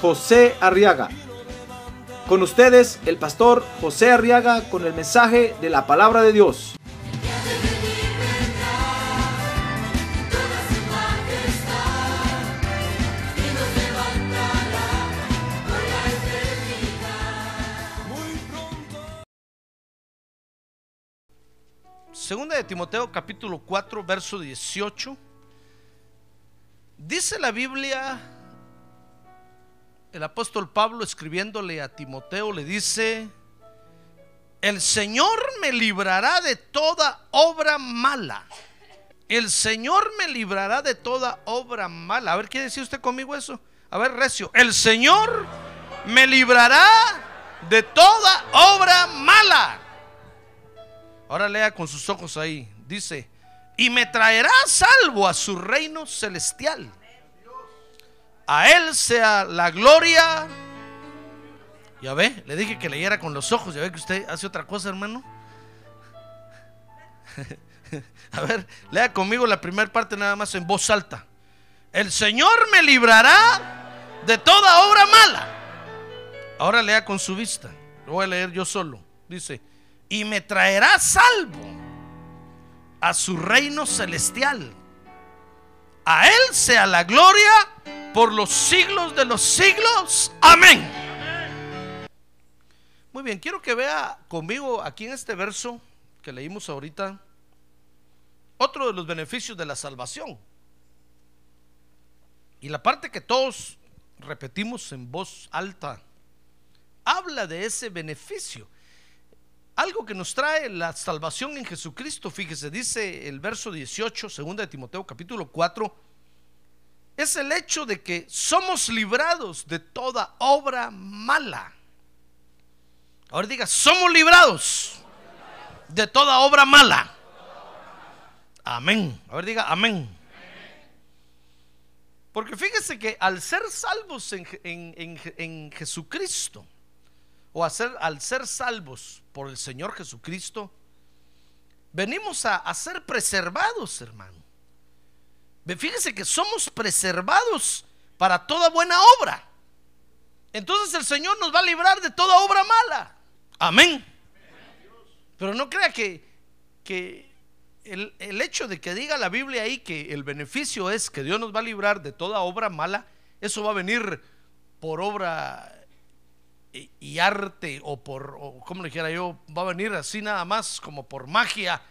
José Arriaga. Con ustedes, el pastor José Arriaga con el mensaje de la palabra de Dios. Segunda de Timoteo capítulo 4 verso 18. Dice la Biblia, el apóstol Pablo escribiéndole a Timoteo le dice, el Señor me librará de toda obra mala. El Señor me librará de toda obra mala. A ver, ¿quiere decir usted conmigo eso? A ver, Recio, el Señor me librará de toda obra mala. Ahora lea con sus ojos ahí. Dice, y me traerá salvo a su reino celestial. A él sea la gloria. Ya ve, le dije que leyera con los ojos. Ya ve que usted hace otra cosa, hermano. A ver, lea conmigo la primera parte nada más en voz alta. El Señor me librará de toda obra mala. Ahora lea con su vista. Lo voy a leer yo solo. Dice, y me traerá salvo a su reino celestial. A Él sea la gloria por los siglos de los siglos. Amén. Muy bien, quiero que vea conmigo aquí en este verso que leímos ahorita otro de los beneficios de la salvación. Y la parte que todos repetimos en voz alta habla de ese beneficio. Algo que nos trae la salvación en Jesucristo, fíjese, dice el verso 18, segunda de Timoteo capítulo 4, es el hecho de que somos librados de toda obra mala. Ahora diga, somos librados de toda obra mala. Amén. A ver, diga amén. Porque fíjese que al ser salvos en, en- en- en Jesucristo, o a ser- al ser salvos por el Señor Jesucristo, venimos a, a ser preservados, hermano. Fíjese que somos preservados para toda buena obra. Entonces el Señor nos va a librar de toda obra mala. Amén. Pero no crea que, que el, el hecho de que diga la Biblia ahí que el beneficio es que Dios nos va a librar de toda obra mala, eso va a venir por obra y, arte o por, como le dijera yo, va a venir así nada más como por magia.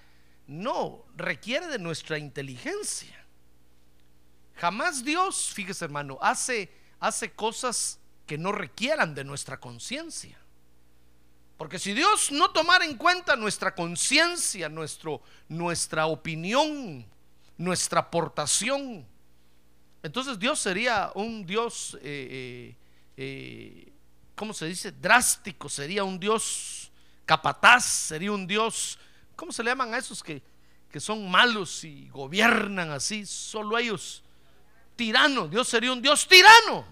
No, requiere de nuestra inteligencia. Jamás Dios, fíjese hermano, hace, hace cosas que no requieran de nuestra conciencia. Porque si Dios no tomara en cuenta nuestra conciencia, nuestra opinión, nuestra aportación, entonces Dios sería un Dios, eh, eh, eh, ¿cómo se dice? Drástico, sería un Dios capataz, sería un Dios, ¿cómo se le llaman a esos que, que son malos y gobiernan así, solo ellos? Tirano, Dios sería un Dios tirano.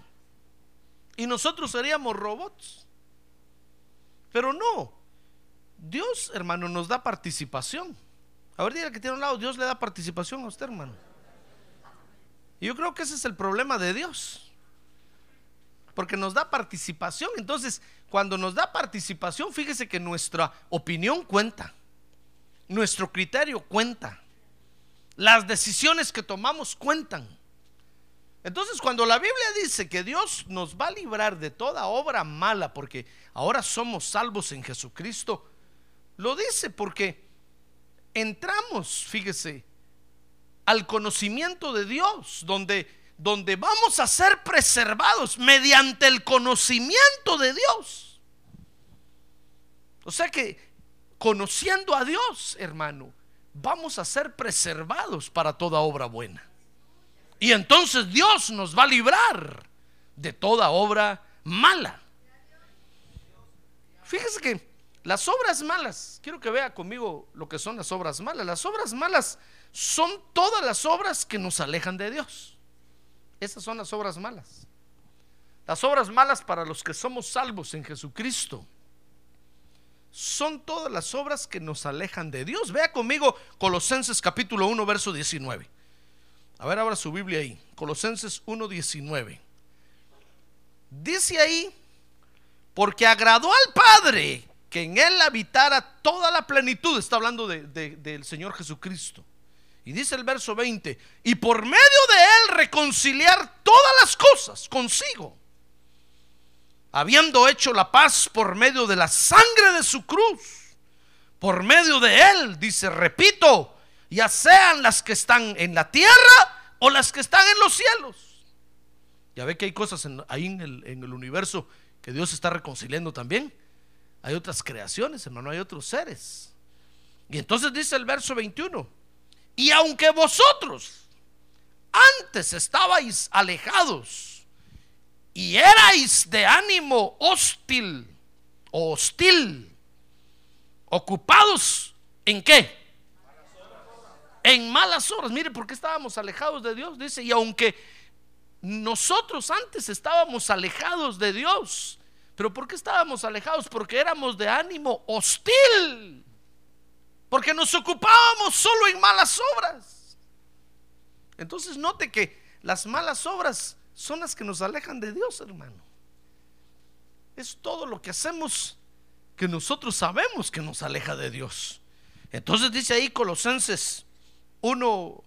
Y nosotros seríamos robots. Pero no. Dios, hermano, nos da participación. A ver, diga que tiene un lado, Dios le da participación a usted, hermano. Y yo creo que ese es el problema de Dios. Porque nos da participación. Entonces, cuando nos da participación, fíjese que nuestra opinión cuenta. Nuestro criterio cuenta. Las decisiones que tomamos cuentan. Entonces, cuando la Biblia dice que Dios nos va a librar de toda obra mala, porque ahora somos salvos en Jesucristo, lo dice porque entramos, fíjese, al conocimiento de Dios, donde, donde vamos a ser preservados mediante el conocimiento de Dios. O sea que conociendo a Dios, hermano, vamos a ser preservados para toda obra buena. Y entonces Dios nos va a librar de toda obra mala. Fíjese que las obras malas, quiero que vea conmigo lo que son las obras malas. Las obras malas son todas las obras que nos alejan de Dios. Esas son las obras malas. Las obras malas para los que somos salvos en Jesucristo son todas las obras que nos alejan de Dios. Vea conmigo Colosenses capítulo 1, verso 19. A ver, abra su Biblia ahí. Colosenses 1, 19. Dice ahí, porque agradó al Padre que en él habitara toda la plenitud. Está hablando del Señor Jesucristo. Y dice el verso 20, y por medio de él reconciliar todas las cosas consigo, habiendo hecho la paz por medio de la sangre de su cruz, por medio de él, dice, repito, ya sean las que están en la tierra o las que están en los cielos. Ya ve que hay cosas ahí en el, universo que Dios está reconciliando también. Hay otras creaciones, hermano, hay otros seres. Y entonces dice el verso 21, y aunque vosotros antes estabais alejados y erais de ánimo hostil o hostil, ocupados en qué? En malas obras. Mire, ¿por qué estábamos alejados de Dios? Dice, y aunque nosotros antes estábamos alejados de Dios, pero ¿por qué estábamos alejados? Porque éramos de ánimo hostil. Porque nos ocupábamos solo en malas obras. Entonces note que las malas obras son las que nos alejan de Dios, hermano. Es todo lo que hacemos que nosotros sabemos que nos aleja de Dios. Entonces dice ahí Colosenses 1,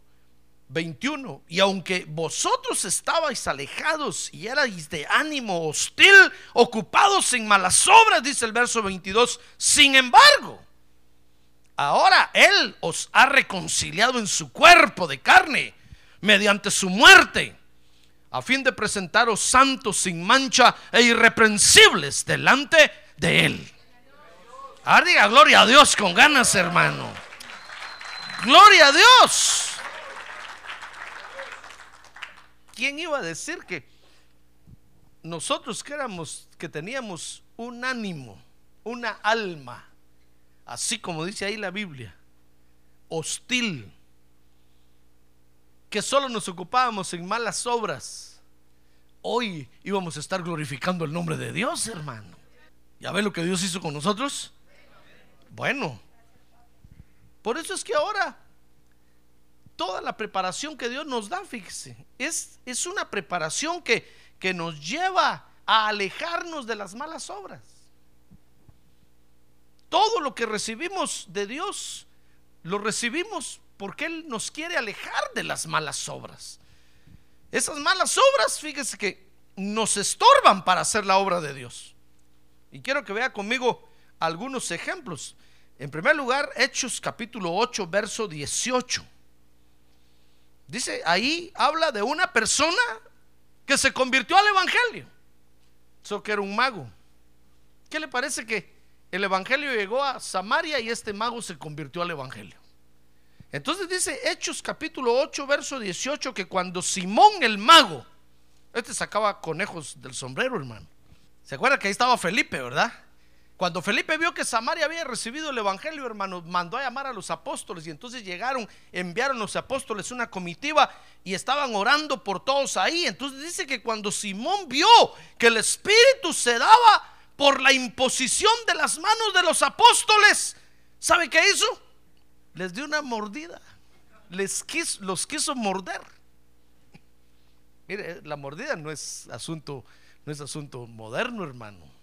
21, y aunque vosotros estabais alejados y erais de ánimo hostil, ocupados en malas obras, dice el verso 22, sin embargo, Ahora Él os ha reconciliado en su cuerpo de carne mediante su muerte, a fin de presentaros santos sin mancha e irreprensibles delante de Él. Ahora diga gloria a Dios con ganas, hermano. Gloria a Dios. ¿Quién iba a decir que nosotros que éramos, que teníamos un ánimo, una alma, así como dice ahí la Biblia, hostil, que solo nos ocupábamos en malas obras, hoy íbamos a estar glorificando el nombre de Dios, hermano. ¿Ya ven lo que Dios hizo con nosotros? Bueno, por eso es que ahora toda la preparación que Dios nos da, fíjese, es, es una preparación que, que nos lleva a alejarnos de las malas obras. Todo lo que recibimos de Dios, lo recibimos porque Él nos quiere alejar de las malas obras. Esas malas obras, fíjese que nos estorban para hacer la obra de Dios. Y quiero que vea conmigo algunos ejemplos. En primer lugar, Hechos capítulo 8, verso 18. Dice, ahí habla de una persona que se convirtió al Evangelio. Eso que era un mago. ¿Qué le parece que el Evangelio llegó a Samaria y este mago se convirtió al Evangelio. Entonces dice Hechos capítulo 8, verso 18, que cuando Simón el mago, este sacaba conejos del sombrero, hermano. ¿Se acuerda que ahí estaba Felipe, verdad? Cuando Felipe vio que Samaria había recibido el Evangelio, hermano, mandó a llamar a los apóstoles y entonces llegaron, enviaron los apóstoles una comitiva y estaban orando por todos ahí. Entonces dice que cuando Simón vio que el Espíritu se daba por la imposición de las manos de los apóstoles, ¿sabe qué hizo? Les dio una mordida. Les quiso, los quiso morder. Mire, la mordida no es asunto, no es asunto moderno, hermano.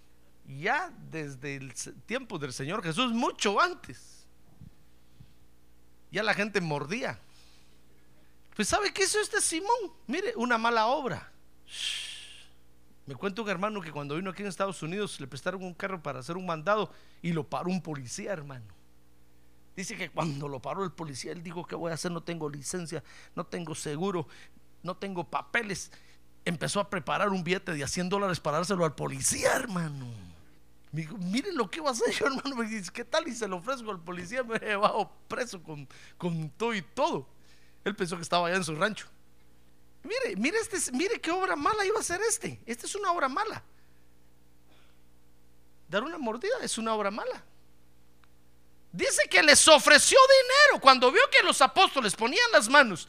Ya desde el tiempo del Señor Jesús, mucho antes, ya la gente mordía. Pues ¿sabe qué hizo este Simón? Mire, una mala obra. Me cuenta un hermano que cuando vino aquí en Estados Unidos le prestaron un carro para hacer un mandado y lo paró un policía, hermano. Dice que cuando lo paró el policía, él dijo, ¿qué voy a hacer? No tengo licencia, no tengo seguro, no tengo papeles. Empezó a preparar un billete de a 100 dólares para dárselo al policía, hermano. Me dijo, miren lo que va a hacer yo, hermano. Me dice, ¿qué tal? Y se lo ofrezco al policía, me he llevado preso con, con todo y todo. Él pensó que estaba allá en su rancho. Mire, mire, este, mire qué obra mala iba a ser este. Esta es una obra mala. dar una mordida es una obra mala. Dice que les ofreció dinero cuando vio que los apóstoles ponían las manos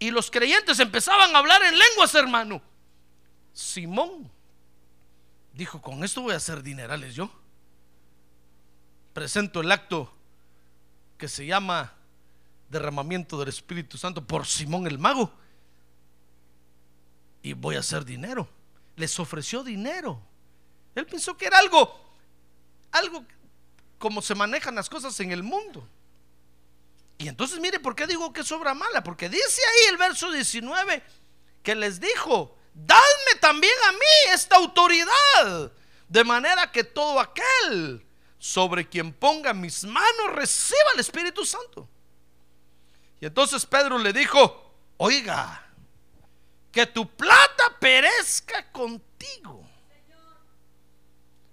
y los creyentes empezaban a hablar en lenguas, hermano. Simón dijo, con esto voy a hacer dinerales yo. Presento el acto que se llama derramamiento del Espíritu Santo por Simón el mago. Y voy a hacer dinero. Les ofreció dinero. Él pensó que era algo, algo como se manejan las cosas en el mundo. Y entonces mire, ¿por qué digo que es obra mala? Porque dice ahí el verso 19 que les dijo, dadme también a mí esta autoridad, de manera que todo aquel sobre quien ponga mis manos reciba el Espíritu Santo. Y entonces Pedro le dijo, oiga, que tu plata perezca contigo.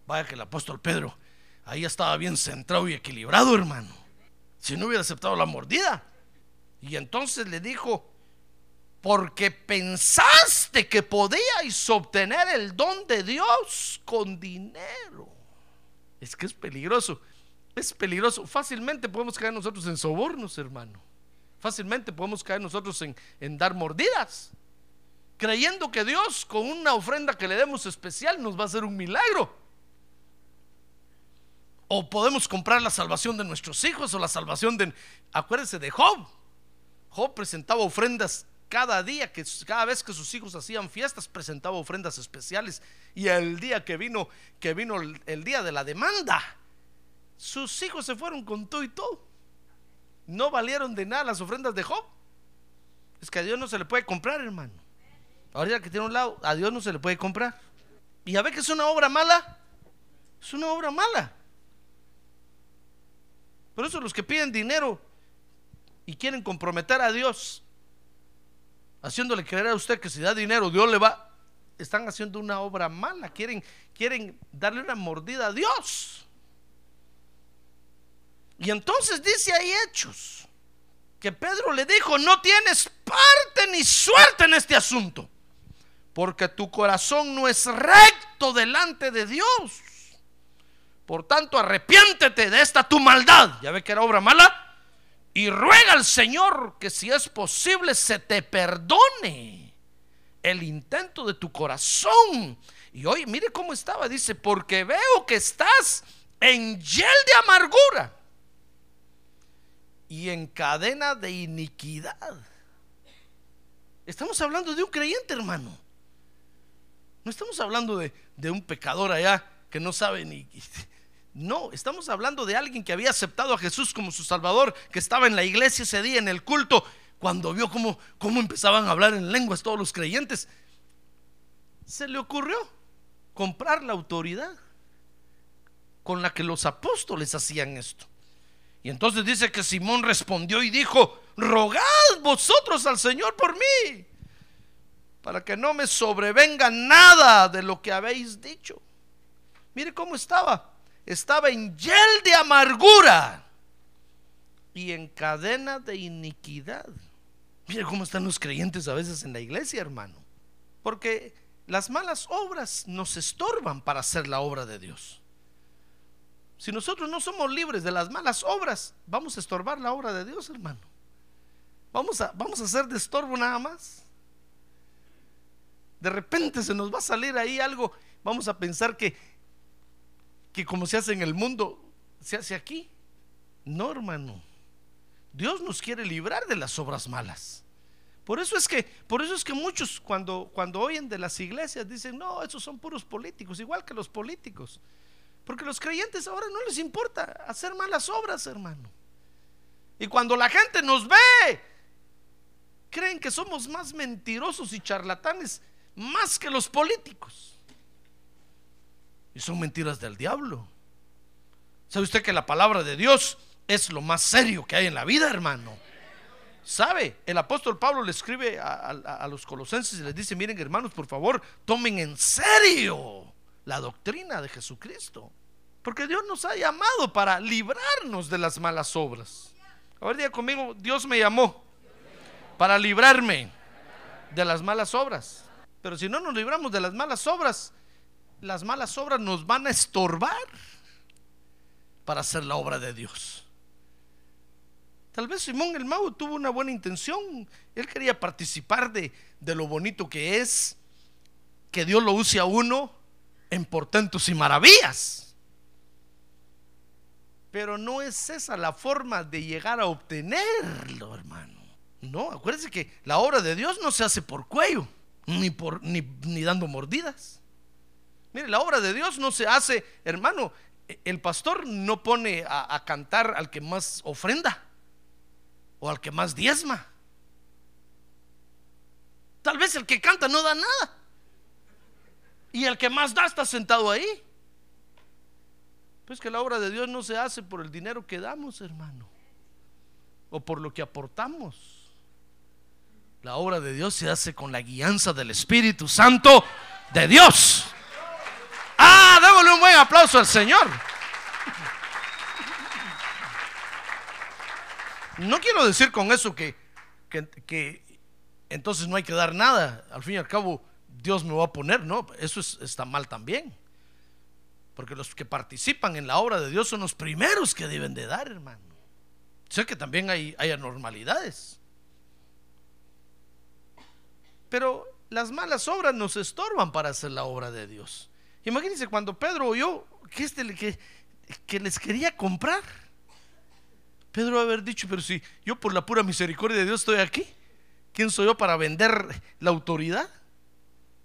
Vaya que el apóstol Pedro ahí estaba bien centrado y equilibrado, hermano. Si no hubiera aceptado la mordida. Y entonces le dijo, porque pensaste que podíais obtener el don de Dios con dinero. Es que es peligroso. Es peligroso. Fácilmente podemos caer nosotros en sobornos, hermano. Fácilmente podemos caer nosotros en, dar mordidas. Creyendo que Dios con una ofrenda que le demos especial nos va a hacer un milagro. O podemos comprar la salvación de nuestros hijos o la salvación de... Acuérdense de Job. Job presentaba ofrendas cada día, que cada vez que sus hijos hacían fiestas, presentaba ofrendas especiales. Y el día que vino, que vino el, día de la demanda, sus hijos se fueron con todo y todo. No valieron de nada las ofrendas de Job. Es que a Dios no se le puede comprar, hermano. Ahorita que tiene un lado, a Dios no se le puede comprar. Y a ver que es una obra mala. Es una obra mala. Por eso los que piden dinero y quieren comprometer a Dios, haciéndole creer a usted que si da dinero, Dios le va, están haciendo una obra mala. Quieren, quieren darle una mordida a Dios. Y entonces dice ahí Hechos que Pedro le dijo, no tienes parte ni suerte en este asunto, porque tu corazón no es recto delante de Dios. Por tanto, arrepiéntete de esta tu maldad. Ya ve que era obra mala. Y ruega al Señor que si es posible se te perdone el intento de tu corazón. Y hoy, mire cómo estaba. Dice, porque veo que estás en hiel de amargura y en cadena de iniquidad. Estamos hablando de un creyente, hermano. No estamos hablando de, de un pecador allá que no sabe ni... No, estamos hablando de alguien que había aceptado a Jesús como su Salvador, que estaba en la iglesia ese día, en el culto, cuando vio cómo, cómo empezaban a hablar en lenguas todos los creyentes. Se le ocurrió comprar la autoridad con la que los apóstoles hacían esto. Y entonces dice que Simón respondió y dijo, rogad vosotros al Señor por mí, para que no me sobrevenga nada de lo que habéis dicho. Mire cómo estaba. Estaba en hiel de amargura y en cadena de iniquidad. Mire cómo están los creyentes a veces en la iglesia, hermano. Porque las malas obras nos estorban para hacer la obra de Dios. Si nosotros no somos libres de las malas obras, vamos a estorbar la obra de Dios, hermano. Vamos a, vamos a hacer de estorbo nada más. De repente se nos va a salir ahí algo. Vamos a pensar que, que como se hace en el mundo, se hace aquí. No, hermano. Dios nos quiere librar de las obras malas. Por eso es que, por eso es que muchos cuando, cuando oyen de las iglesias dicen, no, esos son puros políticos, igual que los políticos. Porque los creyentes ahora no les importa hacer malas obras, hermano. Y cuando la gente nos ve, creen que somos más mentirosos y charlatanes más que los políticos. Y son mentiras del diablo. ¿Sabe usted que la palabra de Dios es lo más serio que hay en la vida, hermano? ¿Sabe? El apóstol Pablo le escribe a, los colosenses y les dice, miren hermanos, por favor, tomen en serio la doctrina de Jesucristo. Porque Dios nos ha llamado para librarnos de las malas obras. A ver, diga conmigo, Dios me llamó para librarme de las malas obras. Pero si no nos libramos de las malas obras, las malas obras nos van a estorbar para hacer la obra de Dios. Tal vez Simón el Mago tuvo una buena intención. Él quería participar de, de lo bonito que es que Dios lo use a uno en portentos y maravillas. Pero no es esa la forma de llegar a obtenerlo, hermano. No, acuérdense que la obra de Dios no se hace por cuello, ni, por, ni, ni dando mordidas. Mire, la obra de Dios no se hace, hermano, el pastor no pone a, a cantar al que más ofrenda o al que más diezma. Tal vez el que canta no da nada. Y el que más da está sentado ahí. Pues que la obra de Dios no se hace por el dinero que damos, hermano. O por lo que aportamos. La obra de Dios se hace con la guianza del Espíritu Santo de Dios. Démosle un buen aplauso al Señor. No quiero decir con eso que, que, que entonces no hay que dar nada. Al fin y al cabo, Dios me va a poner, ¿no? Eso es- está mal también. Porque los que participan en la obra de Dios son los primeros que deben de dar, hermano. Sé que también hay, hay anormalidades. Pero las malas obras nos estorban para hacer la obra de Dios. Imagínense cuando Pedro oyó que, este, que, que les quería comprar. Pedro haber dicho, pero si yo por la pura misericordia de Dios estoy aquí, ¿quién soy yo para vender la autoridad?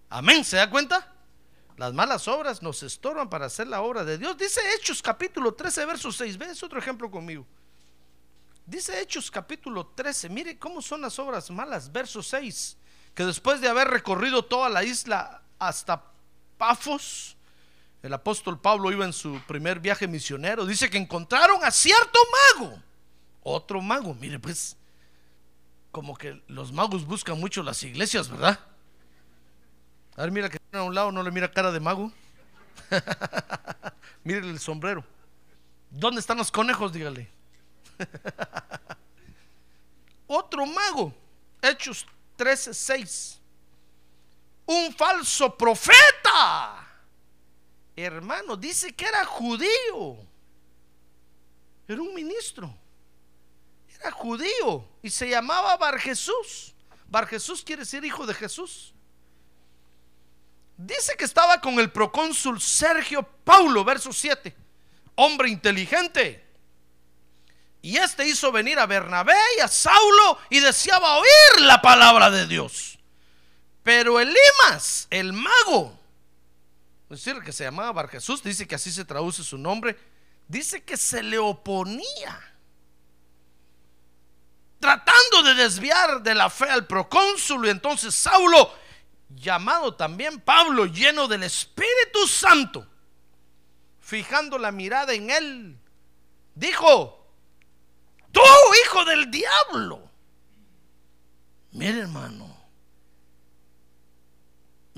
Amén, ¿se da cuenta? Las malas obras nos estorban para hacer la obra de Dios. Dice Hechos capítulo 13, verso 6. ¿Ves otro ejemplo conmigo? Dice Hechos capítulo 13. Mire cómo son las obras malas. Verso 6. Que después de haber recorrido toda la isla hasta Pafos, el apóstol Pablo iba en su primer viaje misionero. Dice que encontraron a cierto mago. Otro mago. Mire pues, como que los magos buscan mucho las iglesias, ¿verdad? A ver, mira que a un lado no le mira cara de mago. Mire el sombrero. ¿Dónde están los conejos? Dígale. Otro mago. Hechos 13:6. Un falso profeta. Hermano, dice que era judío. Era un ministro. Era judío y se llamaba Bar Jesús. Bar Jesús quiere decir hijo de Jesús. Dice que estaba con el procónsul Sergio Paulo, verso 7, hombre inteligente. Y este hizo venir a Bernabé y a Saulo y deseaba oír la palabra de Dios. Pero Elimas, el mago, es decir, que se llamaba Bar Jesús, dice que así se traduce su nombre, dice que se le oponía, tratando de desviar de la fe al procónsul. Y entonces Saulo llamado también Pablo, lleno del Espíritu Santo, fijando la mirada en él, dijo, tú hijo del diablo, mire hermano,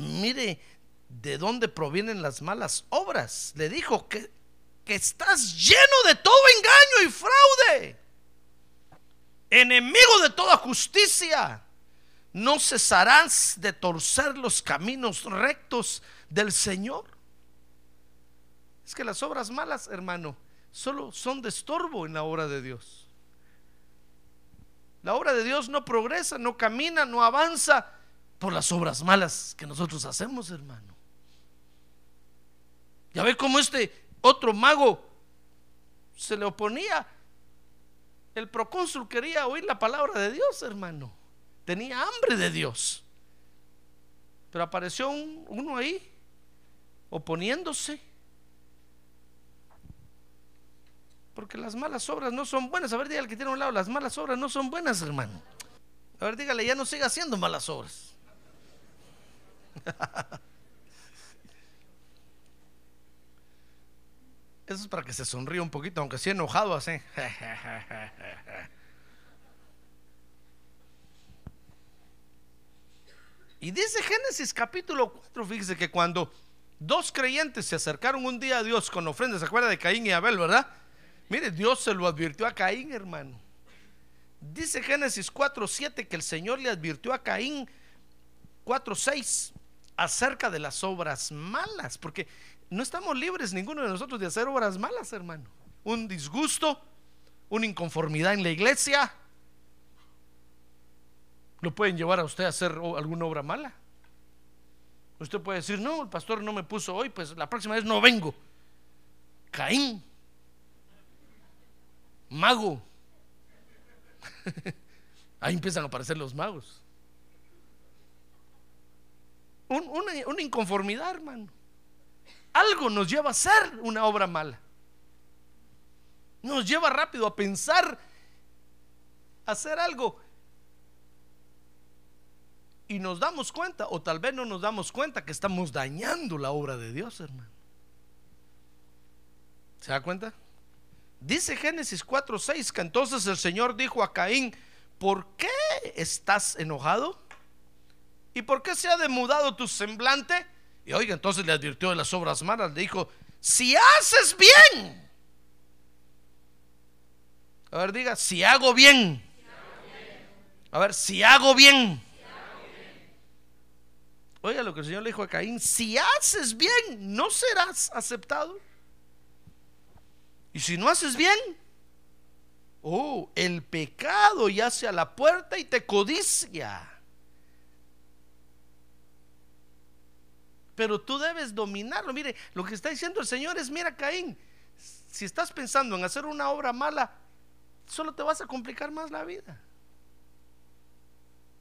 mire de dónde provienen las malas obras, le dijo que, que estás lleno de todo engaño y fraude, enemigo de toda justicia no cesarás de torcer los caminos rectos del Señor. Es que las obras malas, hermano, solo son de estorbo en la obra de Dios. La obra de Dios no progresa, no camina, no avanza por las obras malas que nosotros hacemos, hermano. Ya ve cómo este otro mago se le oponía. El procónsul quería oír la palabra de Dios, hermano tenía hambre de Dios. Pero apareció un- uno ahí oponiéndose. Porque las malas obras no son buenas. A ver, dígale que tiene a un lado, las malas obras no son buenas, hermano. A ver, dígale, ya no siga haciendo malas obras. Eso es para que se sonríe un poquito, aunque sea enojado así. Y dice Génesis capítulo 4, fíjese que cuando dos creyentes se acercaron un día a Dios con ofrendas, ¿se acuerda de Caín y Abel, verdad? Mire, Dios se lo advirtió a Caín, hermano. Dice Génesis 4, 7 que el Señor le advirtió a Caín 4, 6 acerca de las obras malas, porque no estamos libres ninguno de nosotros de hacer obras malas, hermano. Un disgusto, una inconformidad en la iglesia, lo pueden llevar a usted a hacer alguna obra mala. Usted puede decir, no, el pastor no me puso hoy, pues la próxima vez no vengo. Caín, mago. Ahí empiezan a aparecer los magos. Una, inconformidad, hermano. Algo nos lleva a hacer una obra mala. Nos lleva rápido a pensar hacer algo. Y nos damos cuenta, o tal vez no nos damos cuenta, que estamos dañando la obra de Dios, hermano. ¿Se da cuenta? Dice Génesis 4:6 que entonces el Señor dijo a Caín, ¿por qué estás enojado? ¿Y por qué se ha demudado tu semblante? Y oiga, entonces le advirtió de las obras malas, le dijo, si haces bien. A ver, diga, si hago bien. A ver, si hago bien. Oiga lo que el Señor le dijo a Caín, si haces bien, no serás aceptado. Y si no haces bien, oh, el pecado yace a la puerta y te codicia. Pero tú debes dominarlo. Mire, lo que está diciendo el Señor es, mira Caín, si estás pensando en hacer una obra mala, solo te vas a complicar más la vida.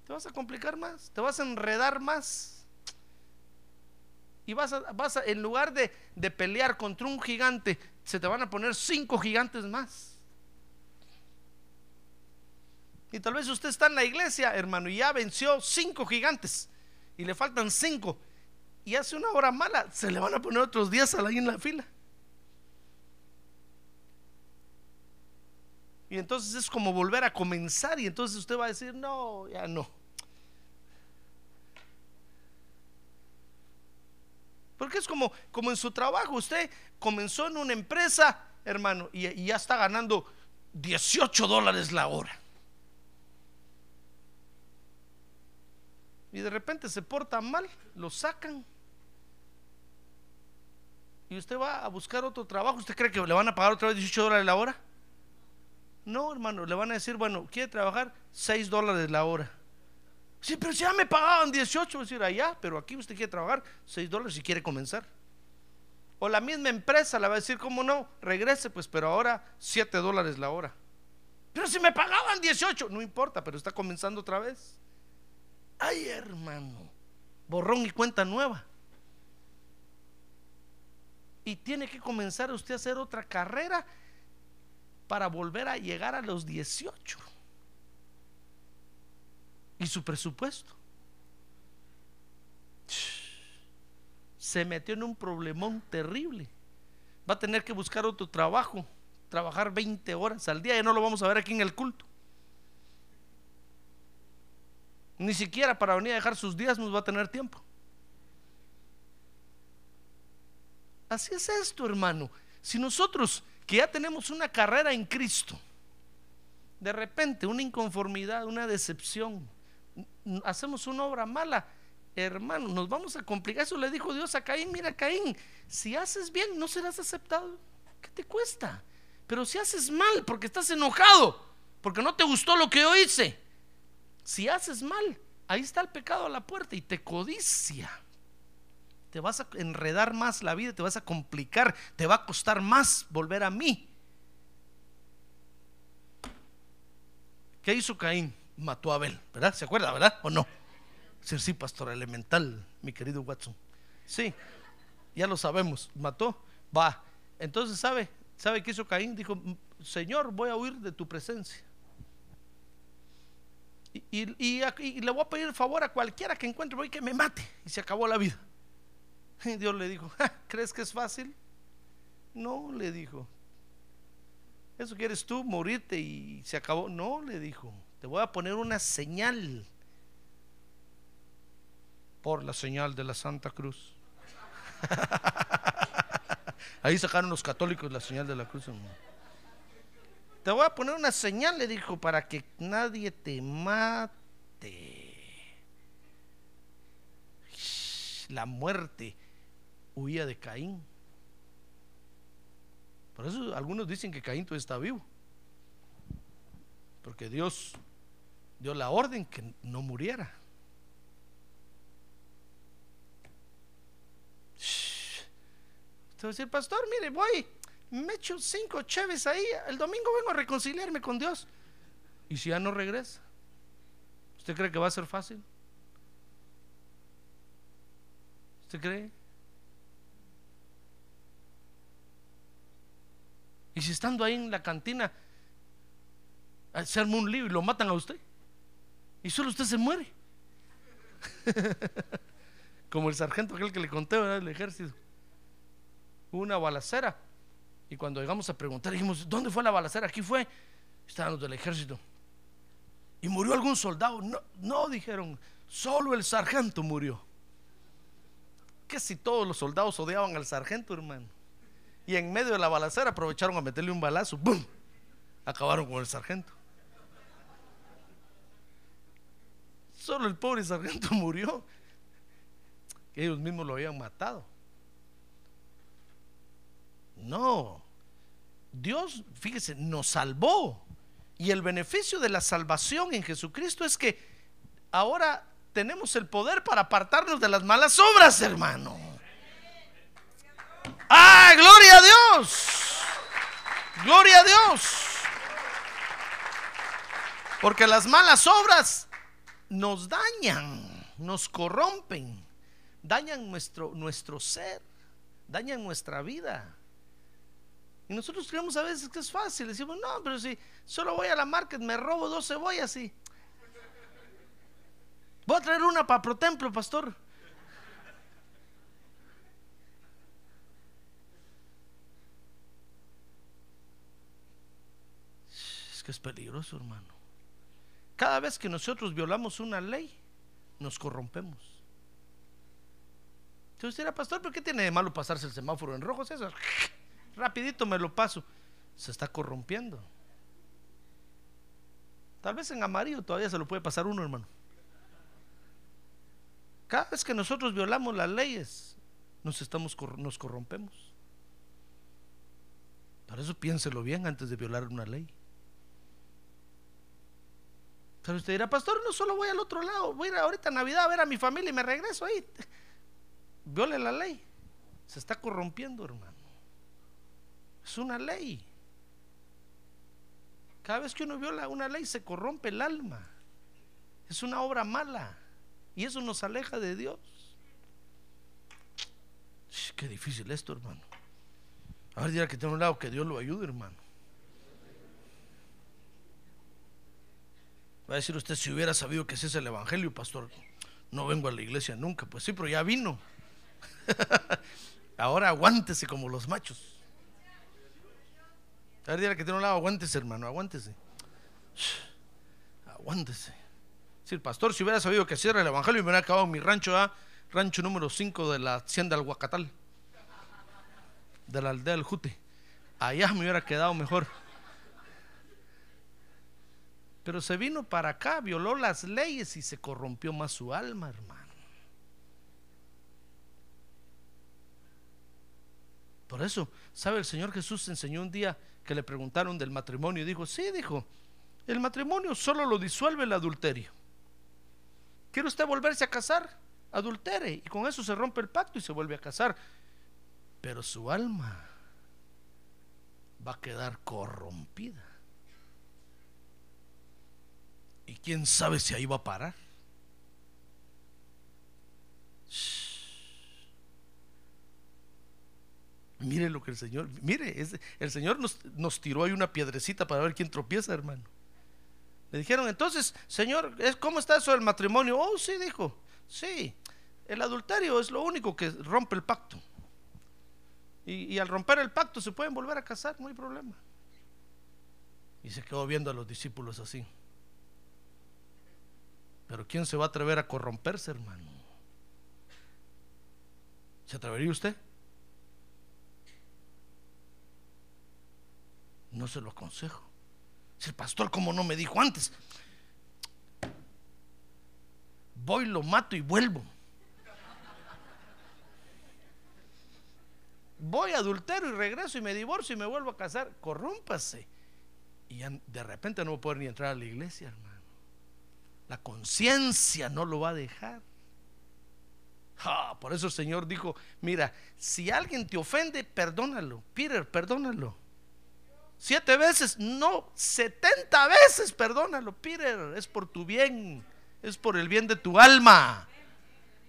Te vas a complicar más, te vas a enredar más. Y vas a, vas a en lugar de, de pelear contra un gigante, se te van a poner cinco gigantes más. Y tal vez usted está en la iglesia, hermano, y ya venció cinco gigantes. Y le faltan cinco. Y hace una hora mala, se le van a poner otros días ahí en la fila. Y entonces es como volver a comenzar. Y entonces usted va a decir, no, ya no. Porque es como, como en su trabajo. Usted comenzó en una empresa, hermano, y, ya está ganando 18 dólares la hora. Y de repente se porta mal, lo sacan. Y usted va a buscar otro trabajo. ¿Usted cree que le van a pagar otra vez 18 dólares la hora? No, hermano, le van a decir, bueno, quiere trabajar 6 dólares la hora. Sí, pero si ya me pagaban 18, decir allá, pero aquí usted quiere trabajar 6 dólares si quiere comenzar. O la misma empresa le va a decir, ¿cómo no? Regrese, pues, pero ahora 7 dólares la hora. Pero si me pagaban 18, no importa, pero está comenzando otra vez. Ay, hermano, borrón y cuenta nueva. Y tiene que comenzar usted a hacer otra carrera para volver a llegar a los 18 y su presupuesto. Se metió en un problemón terrible. Va a tener que buscar otro trabajo, trabajar 20 horas al día. Ya no lo vamos a ver aquí en el culto. Ni siquiera para venir a dejar sus días nos va a tener tiempo. Así es esto, hermano. Si nosotros que ya tenemos una carrera en Cristo, de repente una inconformidad, una decepción, hacemos una obra mala, hermano, nos vamos a complicar. Eso le dijo Dios a Caín, mira Caín, si haces bien no serás aceptado. ¿Qué te cuesta? Pero si haces mal porque estás enojado, porque no te gustó lo que yo hice, si haces mal, ahí está el pecado a la puerta y te codicia. Te vas a enredar más la vida, te vas a complicar, te va a costar más volver a mí. ¿Qué hizo Caín? mató a Abel, ¿verdad? ¿Se acuerda, verdad? ¿O no? Sí, sí, pastor elemental, mi querido Watson. Sí, ya lo sabemos, mató, va. Entonces, ¿sabe? ¿Sabe qué hizo Caín? Dijo, Señor, voy a huir de tu presencia. Y, le voy a pedir favor a cualquiera que encuentre, voy que me mate. Y se acabó la vida. Y Dios le dijo, ¿crees que es fácil? No, le dijo. ¿Eso quieres tú, morirte y se acabó? No, le dijo. Te voy a poner una señal por la señal de la Santa Cruz. Ahí sacaron los católicos la señal de la cruz. Te voy a poner una señal, le dijo, para que nadie te mate. la muerte huía de Caín. Por eso algunos dicen que Caín todavía está vivo. Porque Dios dio la orden que no muriera. Usted va a decir, pastor, mire, voy, me echo cinco cheves ahí, el domingo vengo a reconciliarme con Dios. ¿Y si ya no regresa? ¿Usted cree que va a ser fácil? ¿Usted cree? Y si estando ahí en la cantina se arma un lío y lo matan a usted, y solo usted se muere. Como el sargento aquel que le conté del ejército. Una balacera. Y cuando llegamos a preguntar, dijimos, ¿dónde fue la balacera? Aquí fue. Estaban los del ejército. ¿Y murió algún soldado? No, dijeron, solo el sargento murió. Que si todos los soldados odiaban al sargento, hermano. Y en medio de la balacera aprovecharon a meterle un balazo. ¡Bum! Acabaron con el sargento. Solo el pobre sargento murió. Ellos mismos lo habían matado. No. Dios, fíjese, nos salvó. Y el beneficio de la salvación en Jesucristo es que ahora tenemos el poder para apartarnos de las malas obras, hermano. ¡Ah, gloria a Dios! ¡Gloria a Dios! Porque las malas obras nos dañan, nos corrompen, dañan nuestro, nuestro ser, dañan nuestra vida. Y nosotros creemos a veces que es fácil. Decimos, no, pero si solo voy a la market, me robo dos cebollas y voy a traer una para Protemplo, pastor. Es que es peligroso, hermano. Cada vez que nosotros violamos una ley, nos corrompemos. Entonces dirá, pastor, ¿pero qué tiene de malo pasarse el semáforo en rojo? Eso? Rapidito me lo paso. Se está corrompiendo. Tal vez en amarillo todavía se lo puede pasar uno, hermano. Cada vez que nosotros violamos las leyes, nos, estamos, nos corrompemos. Para eso piénselo bien antes de violar una ley. Pero usted dirá, pastor, no solo voy al otro lado, voy a ir ahorita a Navidad a ver a mi familia y me regreso ahí. Viole la ley. Se está corrompiendo, hermano. Es una ley. Cada vez que uno viola una ley se corrompe el alma. Es una obra mala. Y eso nos aleja de Dios. Qué difícil esto, hermano. A ver, dirá que tengo un lado que Dios lo ayude, hermano. Va a decir usted, si hubiera sabido que ese es el Evangelio, pastor, no vengo a la iglesia nunca. Pues sí, pero ya vino. Ahora aguántese como los machos. A ver, dile que tiene un lado, aguántese, hermano, aguántese. Aguántese. Si pastor, si hubiera sabido que cierra el evangelio, me hubiera acabado mi rancho A, rancho número 5 de la hacienda del Huacatal, de la aldea del Jute. Allá me hubiera quedado mejor. Pero se vino para acá, violó las leyes y se corrompió más su alma, hermano. Por eso, ¿sabe? El Señor Jesús enseñó un día que le preguntaron del matrimonio y dijo, sí, dijo, el matrimonio solo lo disuelve el adulterio. ¿Quiere usted volverse a casar? Adultere y con eso se rompe el pacto y se vuelve a casar. Pero su alma va a quedar corrompida. Y quién sabe si ahí va a parar. Mire lo que el Señor, mire, el Señor nos, nos, tiró ahí una piedrecita para ver quién tropieza, hermano. Le dijeron, entonces, Señor, ¿cómo está eso del matrimonio? Oh, sí, dijo, sí, el adulterio es lo único que rompe el pacto. Y, y al romper el pacto se pueden volver a casar, no hay problema. Y se quedó viendo a los discípulos así. Pero ¿quién se va a atrever a corromperse, hermano? ¿Se atrevería usted? No se lo aconsejo. Si el pastor, como no me dijo antes, voy, lo mato y vuelvo. voy adultero y regreso y me divorcio y me vuelvo a casar, corrúmpase. Y de repente no poder ni entrar a la iglesia, hermano. La conciencia no lo va a dejar. Ah, por eso el Señor dijo, mira, si alguien te ofende, perdónalo. Peter, perdónalo. Siete veces, no, setenta veces, perdónalo, Peter. Es por tu bien, es por el bien de tu alma.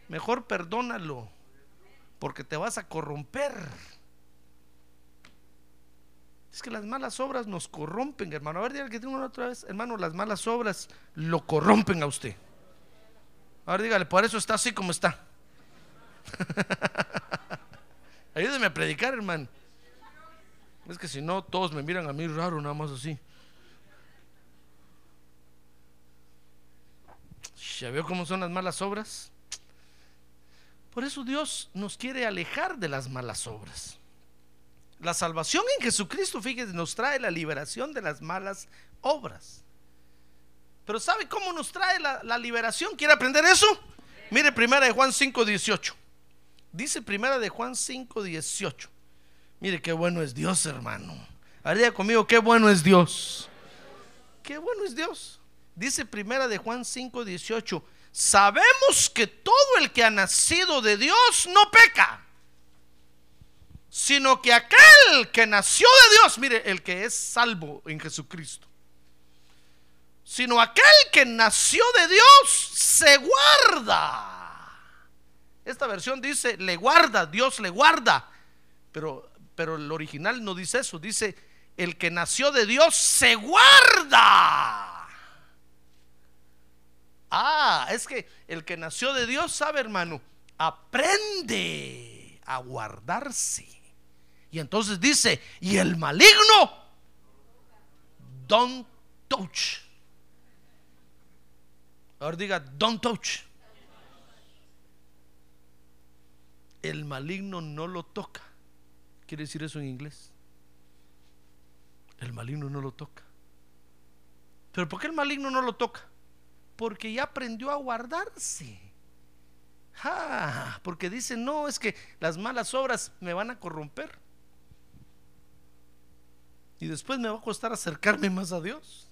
Mejor perdónalo, porque te vas a corromper. Es que las malas obras nos corrompen, hermano. A ver, dígale que tengo una otra vez. Hermano, las malas obras lo corrompen a usted. A ver, dígale, por eso está así como está. Ayúdeme a predicar, hermano. Es que si no, todos me miran a mí raro, nada más así. ¿Ya veo cómo son las malas obras? Por eso Dios nos quiere alejar de las malas obras. La salvación en Jesucristo, fíjese, nos trae la liberación de las malas obras. Pero ¿sabe cómo nos trae la, liberación? ¿Quiere aprender eso? Mire primera de Juan 5, 18. Dice primera de Juan 5, 18. Mire qué bueno es Dios, hermano. Haría conmigo, qué bueno es Dios. Qué bueno es Dios. Dice primera de Juan 5, 18. Sabemos que todo el que ha nacido de Dios no peca, sino que aquel que nació de Dios, mire, el que es salvo en Jesucristo, sino aquel que nació de Dios se guarda. Esta versión dice, le guarda, Dios le guarda, pero pero el original no dice eso, dice, el que nació de Dios se guarda. Ah, es que el que nació de Dios sabe, hermano, aprende a guardarse. Y entonces dice, y el maligno, don't touch. Ahora diga, don't touch. El maligno no lo toca quiere decir eso en inglés? El maligno no lo toca. ¿Pero por qué el maligno no lo toca? Porque ya aprendió a guardarse. Ah, porque dice, no, es que las malas obras me van a corromper. Y después me va a costar acercarme más a Dios.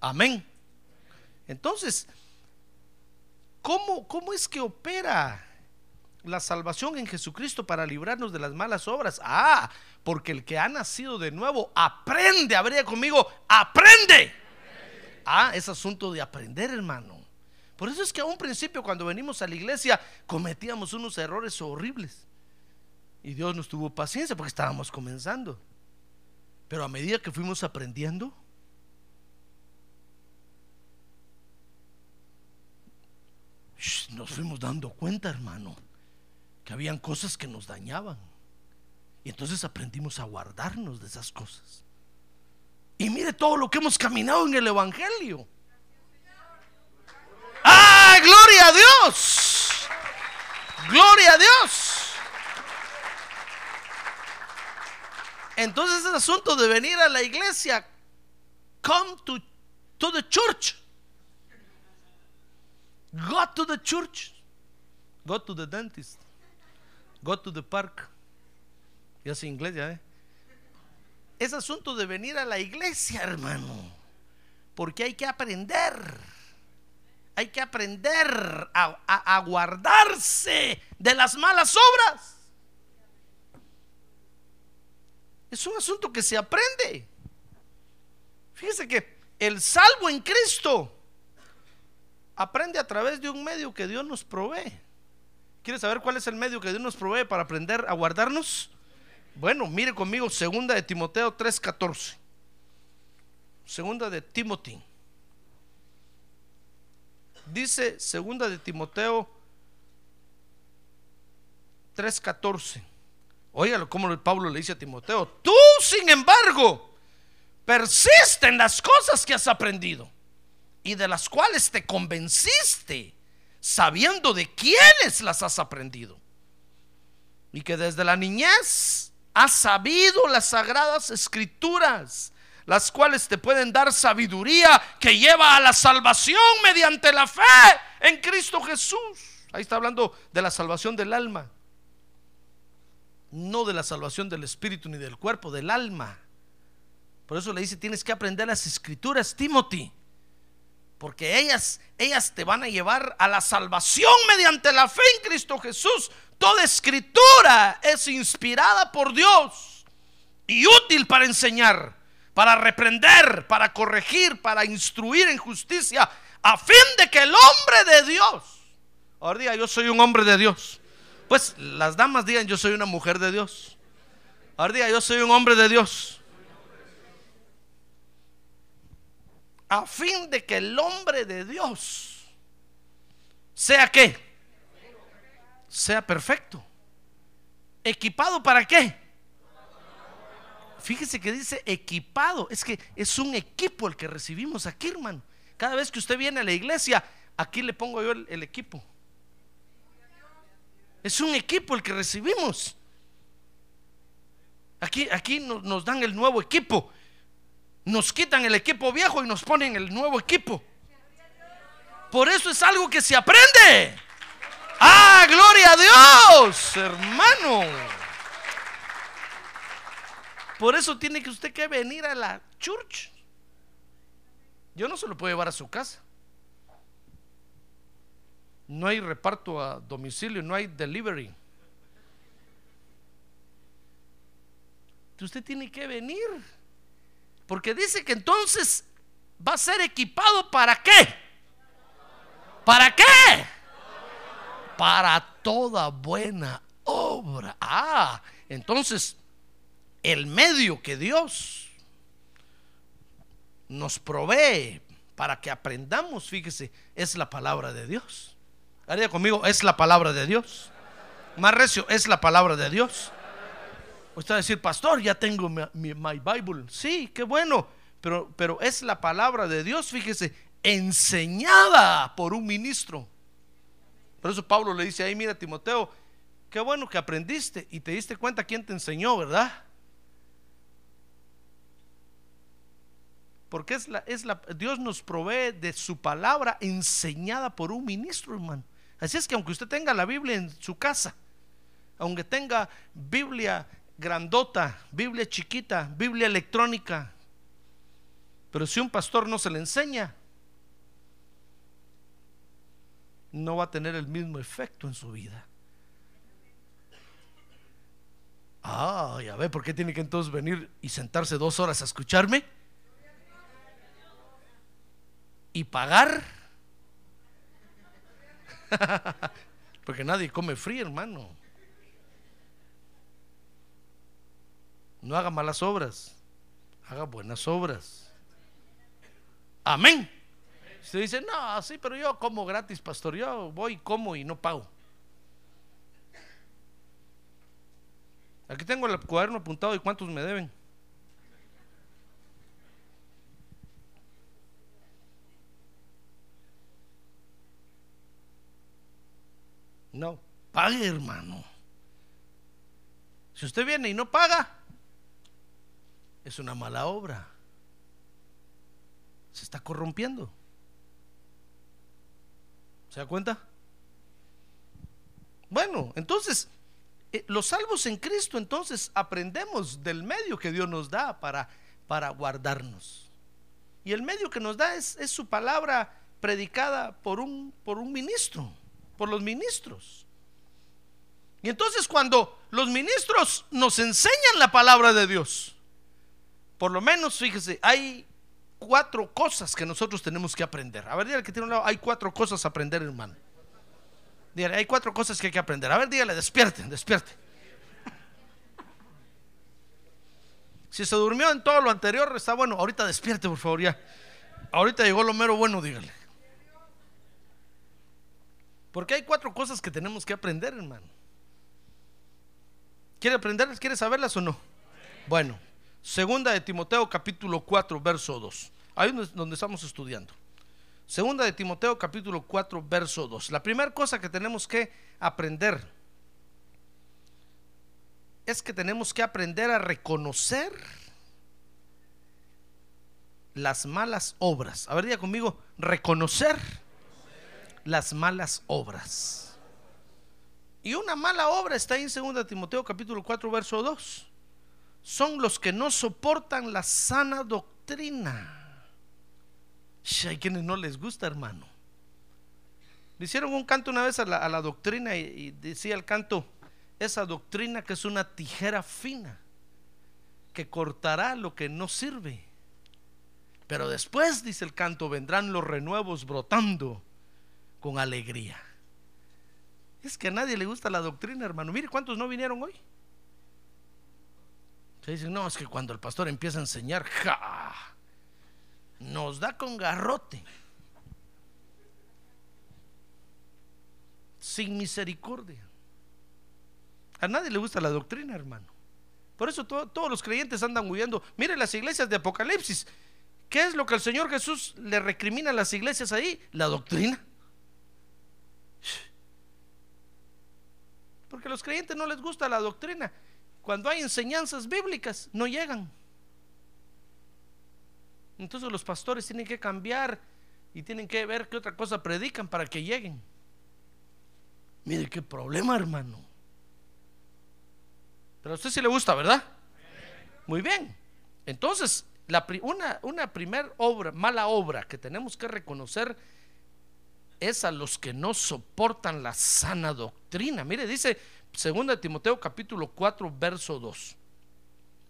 Amén. Entonces, ¿cómo, cómo es que opera la salvación en Jesucristo para librarnos de las malas obras. Ah, porque el que ha nacido de nuevo aprende, habría conmigo, aprende. Ah, es asunto de aprender, hermano. Por eso es que a un principio cuando venimos a la iglesia cometíamos unos errores horribles. Y Dios nos tuvo paciencia porque estábamos comenzando. Pero a medida que fuimos aprendiendo, nos fuimos dando cuenta, hermano habían cosas que nos dañaban. Y entonces aprendimos a guardarnos de esas cosas. Y mire todo lo que hemos caminado en el Evangelio. ¡Ah, gloria a Dios! ¡Gloria a Dios! Entonces es asunto de venir a la iglesia. Come to, to the church. Go to the church. Go to the dentist. Go to the park. Ya sé inglés, ya, ¿eh? Es asunto de venir a la iglesia, hermano. Porque hay que aprender. Hay que aprender a, a guardarse de las malas obras. Es un asunto que se aprende. Fíjese que el salvo en Cristo aprende a través de un medio que Dios nos provee. ¿Quieres saber cuál es el medio que Dios nos provee para aprender a guardarnos? Bueno, mire conmigo, segunda de Timoteo 3:14. Segunda de Timothy. Dice segunda de Timoteo 3:14. Óigalo como Pablo le dice a Timoteo, tú sin embargo, persiste en las cosas que has aprendido y de las cuales te convenciste sabiendo de quiénes las has aprendido. Y que desde la niñez has sabido las sagradas escrituras, las cuales te pueden dar sabiduría que lleva a la salvación mediante la fe en Cristo Jesús. Ahí está hablando de la salvación del alma. No de la salvación del espíritu ni del cuerpo, del alma. Por eso le dice, tienes que aprender las escrituras, Timothy. Porque ellas, ellas te van a llevar a la salvación mediante la fe en Cristo Jesús. Toda escritura es inspirada por Dios y útil para enseñar, para reprender, para corregir, para instruir en justicia, a fin de que el hombre de Dios, ahora diga, yo soy un hombre de Dios. Pues las damas digan, yo soy una mujer de Dios. Ahora diga, yo soy un hombre de Dios. a fin de que el hombre de Dios sea qué? Sea perfecto. ¿Equipado para qué? Fíjese que dice equipado. Es que es un equipo el que recibimos aquí, hermano. Cada vez que usted viene a la iglesia, aquí le pongo yo el, equipo. Es un equipo el que recibimos. Aquí, aquí nos dan el nuevo equipo. Nos quitan el equipo viejo y nos ponen el nuevo equipo. Por eso es algo que se aprende. Ah, gloria a Dios, hermano. Por eso tiene que usted que venir a la church. Yo no se lo puedo llevar a su casa. No hay reparto a domicilio, no hay delivery. Usted tiene que venir. Porque dice que entonces va a ser equipado para qué? ¿Para qué? Para toda buena obra. Ah, entonces el medio que Dios nos provee para que aprendamos, fíjese, es la palabra de Dios. Haría conmigo, es la palabra de Dios. Más recio, es la palabra de Dios. Usted va a decir, pastor, ya tengo mi, my Bible. Sí, qué bueno. Pero, pero es la palabra de Dios, fíjese, enseñada por un ministro. Por eso Pablo le dice ahí, mira Timoteo, qué bueno que aprendiste y te diste cuenta quién te enseñó, ¿verdad? Porque es la, es la, Dios nos provee de su palabra enseñada por un ministro, hermano. Así es que aunque usted tenga la Biblia en su casa, aunque tenga Biblia grandota, Biblia chiquita, Biblia electrónica. Pero si un pastor no se le enseña, no va a tener el mismo efecto en su vida. Ah, ya ve, ¿por qué tiene que entonces venir y sentarse dos horas a escucharme? ¿Y pagar? Porque nadie come frío, hermano. No haga malas obras, haga buenas obras. Amén. Usted dice, no, sí, pero yo como gratis, pastor. Yo voy, como y no pago. Aquí tengo el cuaderno apuntado y cuántos me deben. No, pague hermano. Si usted viene y no paga, es una mala obra. Se está corrompiendo. ¿Se da cuenta? Bueno, entonces, eh, los salvos en Cristo, entonces aprendemos del medio que Dios nos da para, para guardarnos. Y el medio que nos da es, es su palabra predicada por un, por un ministro, por los ministros. Y entonces cuando los ministros nos enseñan la palabra de Dios, por lo menos, fíjese, hay cuatro cosas que nosotros tenemos que aprender. A ver, dígale que tiene un lado, hay cuatro cosas a aprender, hermano. Dígale, hay cuatro cosas que hay que aprender. A ver, dígale, despierte, despierte. Si se durmió en todo lo anterior, está bueno. Ahorita despierte, por favor, ya. Ahorita llegó lo mero bueno, dígale. Porque hay cuatro cosas que tenemos que aprender, hermano. ¿Quiere aprenderlas? ¿Quiere saberlas o no? Bueno. Segunda de Timoteo capítulo 4, verso 2. Ahí es donde estamos estudiando. Segunda de Timoteo capítulo 4, verso 2. La primera cosa que tenemos que aprender es que tenemos que aprender a reconocer las malas obras. A ver, diga conmigo, reconocer las malas obras. Y una mala obra está ahí en 2 Timoteo capítulo 4 verso 2. Son los que no soportan la sana doctrina. Hay quienes no les gusta, hermano. Le hicieron un canto una vez a la, doctrina y decía el canto, esa doctrina que es una tijera fina, que cortará lo que no sirve. Pero después, dice el canto, vendrán los renuevos brotando con alegría. Es que a nadie le gusta la doctrina, hermano. Mire cuántos no vinieron hoy. Se dicen, no, es que cuando el pastor empieza a enseñar, ¡ja! nos da con garrote. Sin misericordia. A nadie le gusta la doctrina, hermano. Por eso to- todos los creyentes andan huyendo. Mire las iglesias de Apocalipsis. ¿Qué es lo que el Señor Jesús le recrimina a las iglesias ahí? La doctrina. Porque a los creyentes no les gusta la doctrina. Cuando hay enseñanzas bíblicas, no llegan. Entonces los pastores tienen que cambiar y tienen que ver qué otra cosa predican para que lleguen. Mire qué problema, hermano. Pero a usted sí le gusta, ¿verdad? Muy bien. Entonces, la una, una obra, mala obra que tenemos que reconocer es a los que no soportan la sana doctrina. Mire, dice 2 Timoteo capítulo 4, verso 2.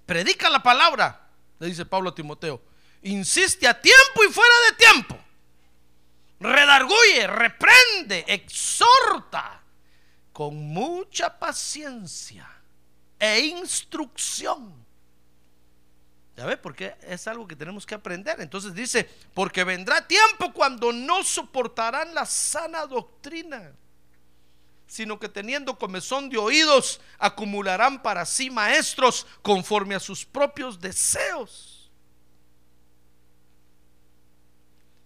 Predica la palabra, le dice Pablo a Timoteo. Insiste a tiempo y fuera de tiempo. Redarguye, reprende, exhorta con mucha paciencia e instrucción. ¿Ya ve? Porque es algo que tenemos que aprender. Entonces dice, porque vendrá tiempo cuando no soportarán la sana doctrina, sino que teniendo comezón de oídos, acumularán para sí maestros conforme a sus propios deseos.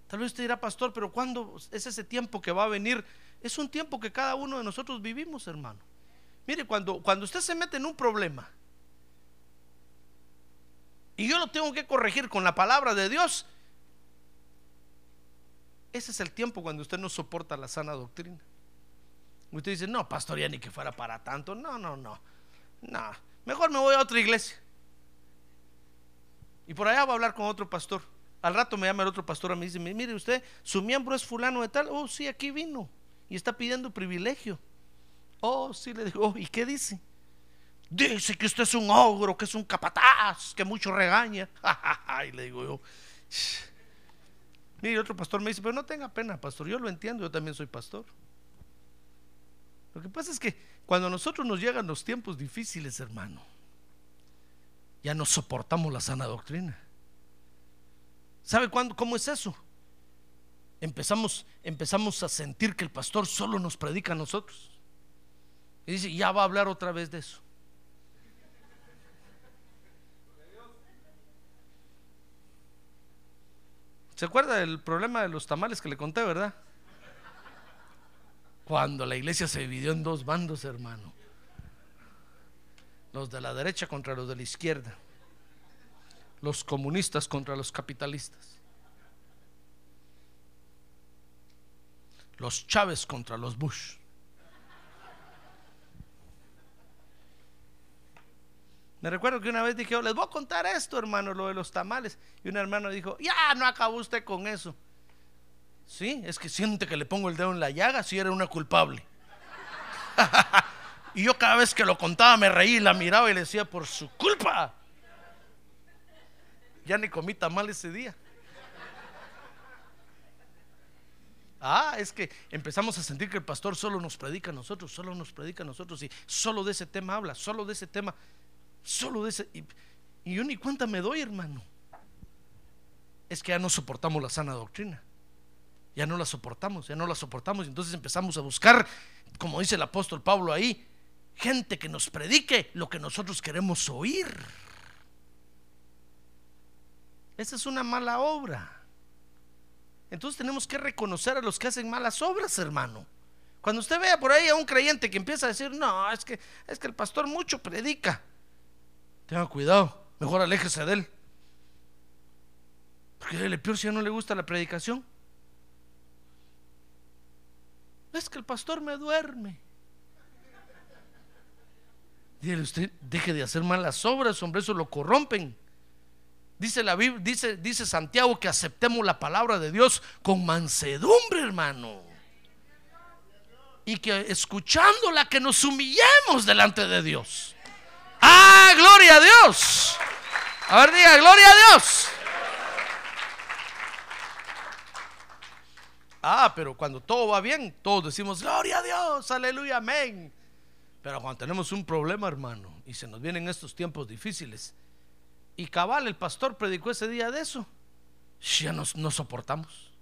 Tal vez usted dirá, pastor, pero ¿cuándo es ese tiempo que va a venir? Es un tiempo que cada uno de nosotros vivimos, hermano. Mire, cuando, cuando usted se mete en un problema y yo lo tengo que corregir con la palabra de Dios, ese es el tiempo cuando usted no soporta la sana doctrina. Usted dice, no, pastor, ya ni que fuera para tanto. No, no, no. No, mejor me voy a otra iglesia. Y por allá va a hablar con otro pastor. Al rato me llama el otro pastor y me dice, mire usted, su miembro es fulano de tal. Oh, sí, aquí vino. Y está pidiendo privilegio. Oh, sí, le digo, oh, ¿y qué dice? Dice que usted es un ogro, que es un capataz, que mucho regaña. y le digo yo, mire, otro pastor me dice, pero no tenga pena, pastor, yo lo entiendo, yo también soy pastor. Lo que pasa es que cuando a nosotros nos llegan los tiempos difíciles, hermano, ya no soportamos la sana doctrina. ¿Sabe cuándo, cómo es eso? Empezamos, empezamos a sentir que el pastor solo nos predica a nosotros. Y dice, ya va a hablar otra vez de eso. ¿Se acuerda del problema de los tamales que le conté, verdad? Cuando la iglesia se dividió en dos bandos, hermano. Los de la derecha contra los de la izquierda. Los comunistas contra los capitalistas. Los Chávez contra los Bush. Me recuerdo que una vez dije, "Oh, les voy a contar esto, hermano, lo de los tamales. Y un hermano dijo, ya no acabó usted con eso. Sí, es que siente que le pongo el dedo en la llaga si era una culpable. y yo cada vez que lo contaba me reí, la miraba y le decía, por su culpa. Ya ni comí tamal ese día. Ah, es que empezamos a sentir que el pastor solo nos predica a nosotros, solo nos predica a nosotros y solo de ese tema habla, solo de ese tema, solo de ese... Y, y yo ni cuenta me doy, hermano. Es que ya no soportamos la sana doctrina. Ya no la soportamos, ya no la soportamos. Entonces empezamos a buscar, como dice el apóstol Pablo ahí, gente que nos predique lo que nosotros queremos oír. Esa es una mala obra. Entonces tenemos que reconocer a los que hacen malas obras, hermano. Cuando usted vea por ahí a un creyente que empieza a decir, no, es que, es que el pastor mucho predica. Tenga cuidado, mejor aléjese de él. Porque el ya no le gusta la predicación. Es que el pastor me duerme. Dígale usted, deje de hacer malas obras, hombre, eso lo corrompen. Dice la Biblia, dice, dice Santiago que aceptemos la palabra de Dios con mansedumbre, hermano. Y que escuchándola que nos humillemos delante de Dios. Ah, gloria a Dios. A ver, diga, gloria a Dios. Ah, pero cuando todo va bien, todos decimos, gloria a Dios, aleluya, amén. Pero cuando tenemos un problema, hermano, y se nos vienen estos tiempos difíciles, y cabal, el pastor predicó ese día de eso, ya nos, no soportamos.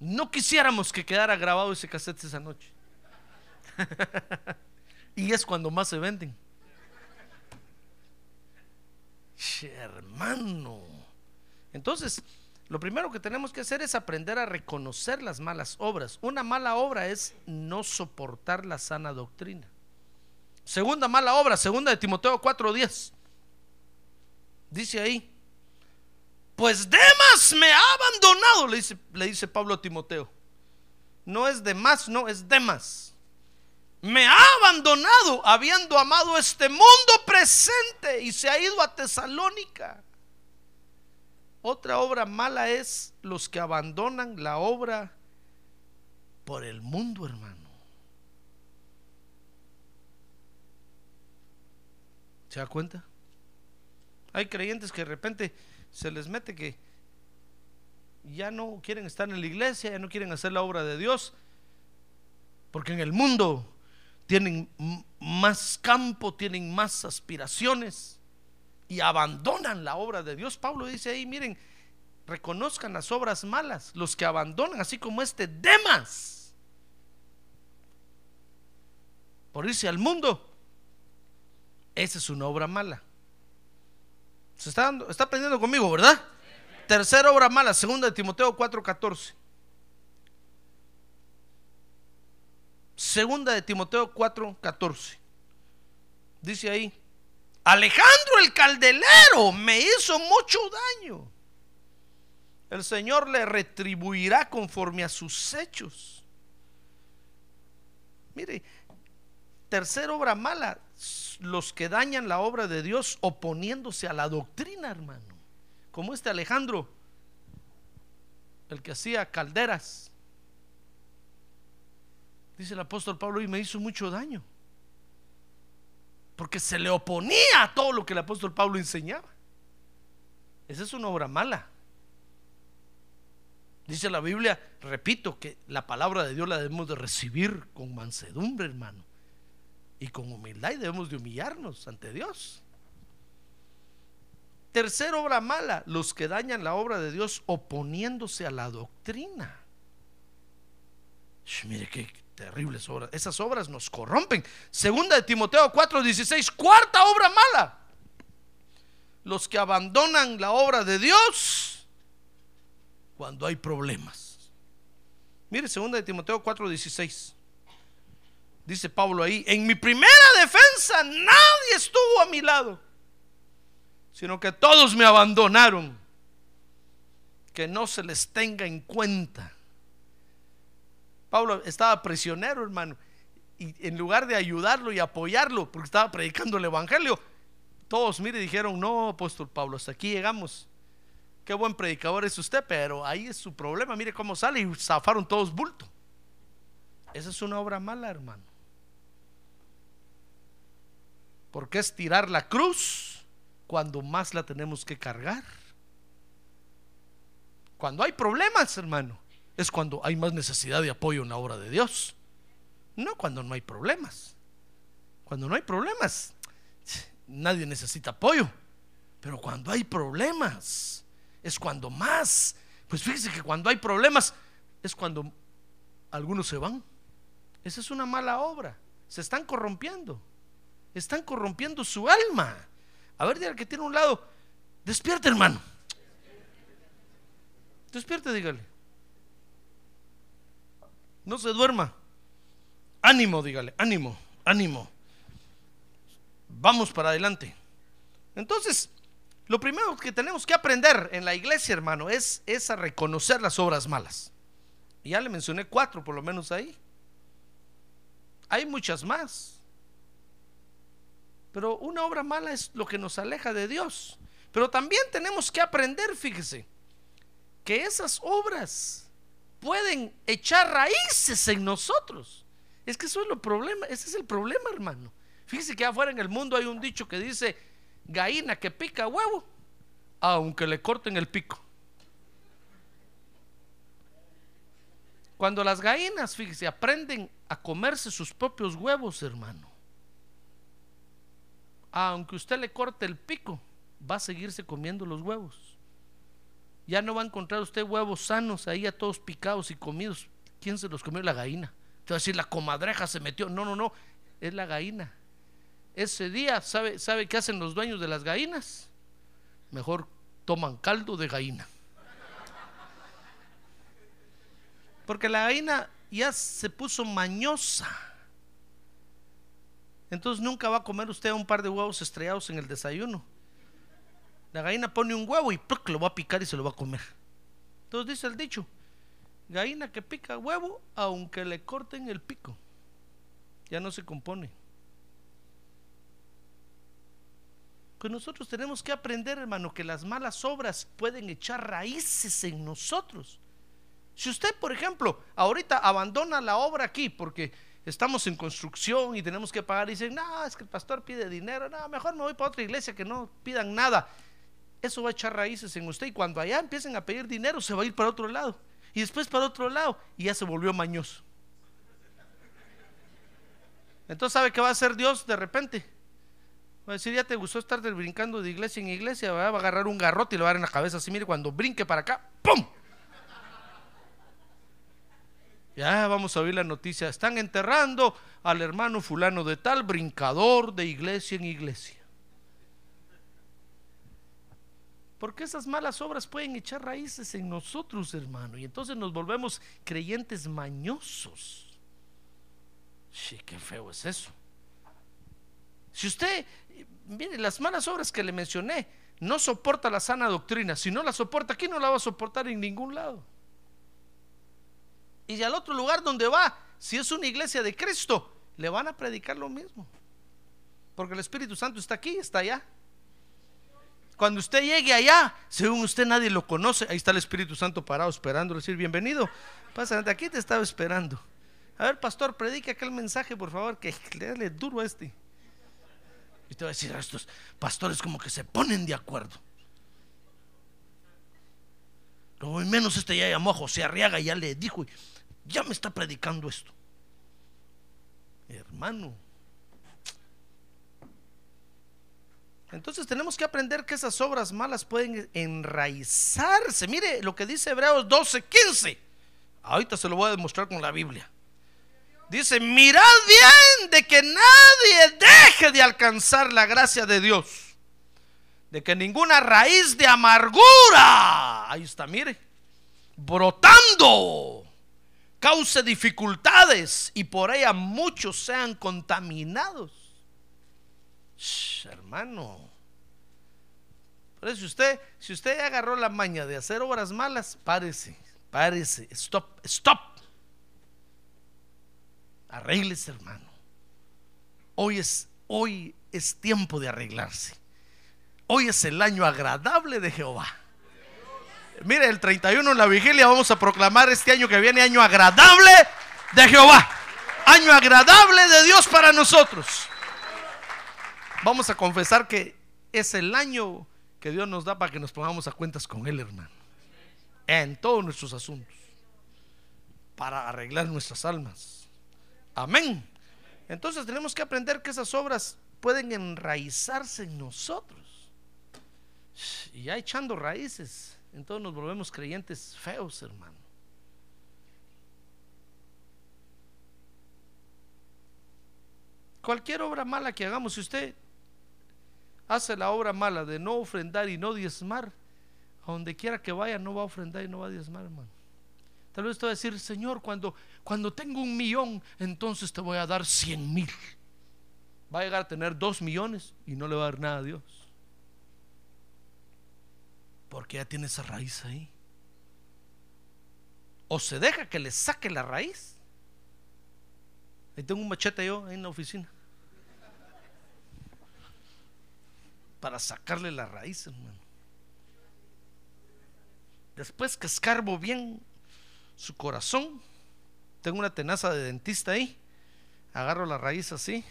No quisiéramos que quedara grabado ese cassette esa noche. y es cuando más se venden. hermano. Entonces, lo primero que tenemos que hacer es aprender a reconocer las malas obras. Una mala obra es no soportar la sana doctrina. Segunda mala obra, segunda de Timoteo 4:10. Dice ahí, pues Demas me ha abandonado, le dice, le dice Pablo a Timoteo. No es Demas, no, es Demas. Me ha abandonado habiendo amado este mundo presente y se ha ido a Tesalónica. Otra obra mala es los que abandonan la obra por el mundo, hermano. ¿Se da cuenta? Hay creyentes que de repente se les mete que ya no quieren estar en la iglesia, ya no quieren hacer la obra de Dios, porque en el mundo tienen más campo, tienen más aspiraciones y abandonan la obra de Dios. Pablo dice ahí, miren, reconozcan las obras malas, los que abandonan, así como este Demas, por irse al mundo. Esa es una obra mala. Se está, está aprendiendo conmigo, ¿verdad? Tercera obra mala, segunda de Timoteo 4:14. Segunda de Timoteo 4:14. Dice ahí, Alejandro el caldelero me hizo mucho daño. El Señor le retribuirá conforme a sus hechos. Mire, tercera obra mala, los que dañan la obra de Dios oponiéndose a la doctrina, hermano. Como este Alejandro, el que hacía calderas. Dice el apóstol Pablo, y me hizo mucho daño porque se le oponía a todo lo que el apóstol Pablo enseñaba. Esa es una obra mala. Dice la Biblia, repito, que la palabra de Dios la debemos de recibir con mansedumbre, hermano. Y con humildad y debemos de humillarnos ante Dios. Tercera obra mala, los que dañan la obra de Dios oponiéndose a la doctrina. mire que terribles obras. Esas obras nos corrompen. Segunda de Timoteo 4:16, cuarta obra mala. Los que abandonan la obra de Dios cuando hay problemas. Mire, segunda de Timoteo 4:16. Dice Pablo ahí, en mi primera defensa nadie estuvo a mi lado, sino que todos me abandonaron. Que no se les tenga en cuenta Pablo estaba prisionero, hermano. Y en lugar de ayudarlo y apoyarlo, porque estaba predicando el Evangelio, todos, mire, dijeron, no, apóstol Pablo, hasta aquí llegamos. Qué buen predicador es usted, pero ahí es su problema. Mire cómo sale y zafaron todos bulto. Esa es una obra mala, hermano. Porque es tirar la cruz cuando más la tenemos que cargar. Cuando hay problemas, hermano es cuando hay más necesidad de apoyo en la obra de Dios. No cuando no hay problemas. Cuando no hay problemas, nadie necesita apoyo. Pero cuando hay problemas, es cuando más. Pues fíjese que cuando hay problemas, es cuando algunos se van. Esa es una mala obra. Se están corrompiendo. Están corrompiendo su alma. A ver, dígale que tiene un lado. Despierte, hermano. Despierte, dígale. No se duerma. Ánimo, dígale, ánimo, ánimo. Vamos para adelante. Entonces, lo primero que tenemos que aprender en la iglesia, hermano, es, es a reconocer las obras malas. Ya le mencioné cuatro, por lo menos ahí. Hay muchas más. Pero una obra mala es lo que nos aleja de Dios. Pero también tenemos que aprender, fíjese, que esas obras pueden echar raíces en nosotros. Es que eso es el problema, ese es el problema, hermano. Fíjese que afuera en el mundo hay un dicho que dice, gallina que pica huevo, aunque le corten el pico. Cuando las gallinas, fíjese, aprenden a comerse sus propios huevos, hermano, aunque usted le corte el pico, va a seguirse comiendo los huevos. Ya no va a encontrar usted huevos sanos ahí a todos picados y comidos. ¿Quién se los comió? La gallina. Te va a decir, la comadreja se metió. No, no, no, es la gallina. Ese día, ¿sabe, ¿sabe qué hacen los dueños de las gallinas? Mejor toman caldo de gallina. Porque la gallina ya se puso mañosa. Entonces nunca va a comer usted un par de huevos estrellados en el desayuno. La gallina pone un huevo y lo va a picar y se lo va a comer. Entonces dice el dicho, gallina que pica huevo, aunque le corten el pico, ya no se compone. Pues nosotros tenemos que aprender, hermano, que las malas obras pueden echar raíces en nosotros. Si usted, por ejemplo, ahorita abandona la obra aquí porque estamos en construcción y tenemos que pagar y dicen, no, es que el pastor pide dinero, no, mejor me voy para otra iglesia que no pidan nada eso va a echar raíces en usted y cuando allá empiecen a pedir dinero se va a ir para otro lado y después para otro lado y ya se volvió mañoso. Entonces, ¿sabe qué va a hacer Dios de repente? Va a decir, ya te gustó estar brincando de iglesia en iglesia, va a agarrar un garrote y lo va a dar en la cabeza así, mire, cuando brinque para acá, ¡pum! Ya vamos a oír la noticia, están enterrando al hermano fulano de tal brincador de iglesia en iglesia. Porque esas malas obras pueden echar raíces en nosotros, hermano. Y entonces nos volvemos creyentes mañosos. Sí, qué feo es eso. Si usted, mire, las malas obras que le mencioné, no soporta la sana doctrina. Si no la soporta aquí, no la va a soportar en ningún lado. Y al otro lugar donde va, si es una iglesia de Cristo, le van a predicar lo mismo. Porque el Espíritu Santo está aquí, está allá. Cuando usted llegue allá, según usted nadie lo conoce, ahí está el Espíritu Santo parado esperando, decir bienvenido. Pasa, de aquí te estaba esperando. A ver, pastor, predique aquel mensaje, por favor, que le duro a este. Y te va a decir a estos pastores como que se ponen de acuerdo. Lo menos este ya llamó a José Arriaga y ya le dijo, ya me está predicando esto. Hermano, Entonces tenemos que aprender que esas obras malas pueden enraizarse. Mire lo que dice Hebreos 12, 15. Ahorita se lo voy a demostrar con la Biblia. Dice, mirad bien de que nadie deje de alcanzar la gracia de Dios. De que ninguna raíz de amargura, ahí está, mire, brotando, cause dificultades y por ella muchos sean contaminados hermano. Pero si usted, si usted agarró la maña de hacer obras malas, párese, párese, stop, stop. Arréglese, hermano. Hoy es, hoy es tiempo de arreglarse. Hoy es el año agradable de Jehová. Mire, el 31 en la vigilia vamos a proclamar este año que viene año agradable de Jehová. Año agradable de Dios para nosotros vamos a confesar que es el año que Dios nos da para que nos pongamos a cuentas con Él, hermano. En todos nuestros asuntos. Para arreglar nuestras almas. Amén. Entonces tenemos que aprender que esas obras pueden enraizarse en nosotros. Y ya echando raíces, entonces nos volvemos creyentes feos, hermano. Cualquier obra mala que hagamos, si usted hace la obra mala de no ofrendar y no diezmar, a donde quiera que vaya no va a ofrendar y no va a diezmar, hermano. Tal vez te va a decir, Señor, cuando, cuando tengo un millón, entonces te voy a dar cien mil. Va a llegar a tener dos millones y no le va a dar nada a Dios. Porque ya tiene esa raíz ahí. O se deja que le saque la raíz. Ahí tengo un machete yo ahí en la oficina. Para sacarle la raíz, hermano. Después que escarbo bien su corazón, tengo una tenaza de dentista ahí, agarro la raíz así,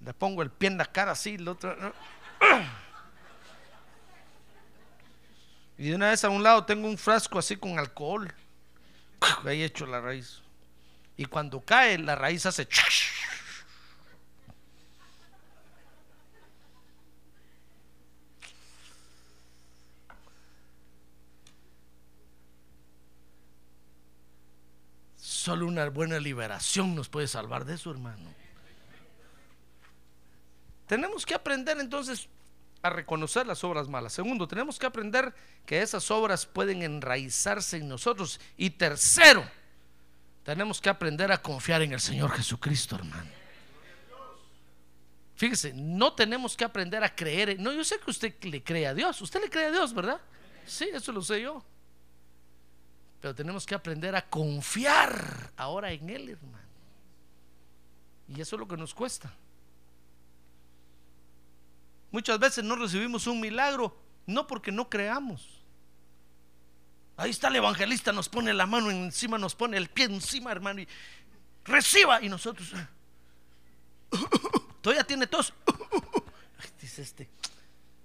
le pongo el pie en la cara así, el otro... Y de una vez a un lado tengo un frasco así con alcohol. Ahí hecho la raíz. Y cuando cae, la raíz hace... Solo una buena liberación nos puede salvar de eso, hermano. Tenemos que aprender entonces a reconocer las obras malas. Segundo, tenemos que aprender que esas obras pueden enraizarse en nosotros. Y tercero, tenemos que aprender a confiar en el Señor Jesucristo, hermano. Fíjese, no tenemos que aprender a creer. No, yo sé que usted le cree a Dios. Usted le cree a Dios, ¿verdad? Sí, eso lo sé yo. Pero tenemos que aprender a confiar ahora en Él, hermano. Y eso es lo que nos cuesta. Muchas veces no recibimos un milagro, no porque no creamos. Ahí está el evangelista, nos pone la mano encima, nos pone el pie encima, hermano, y reciba. Y nosotros, todavía tiene tos. Dice este,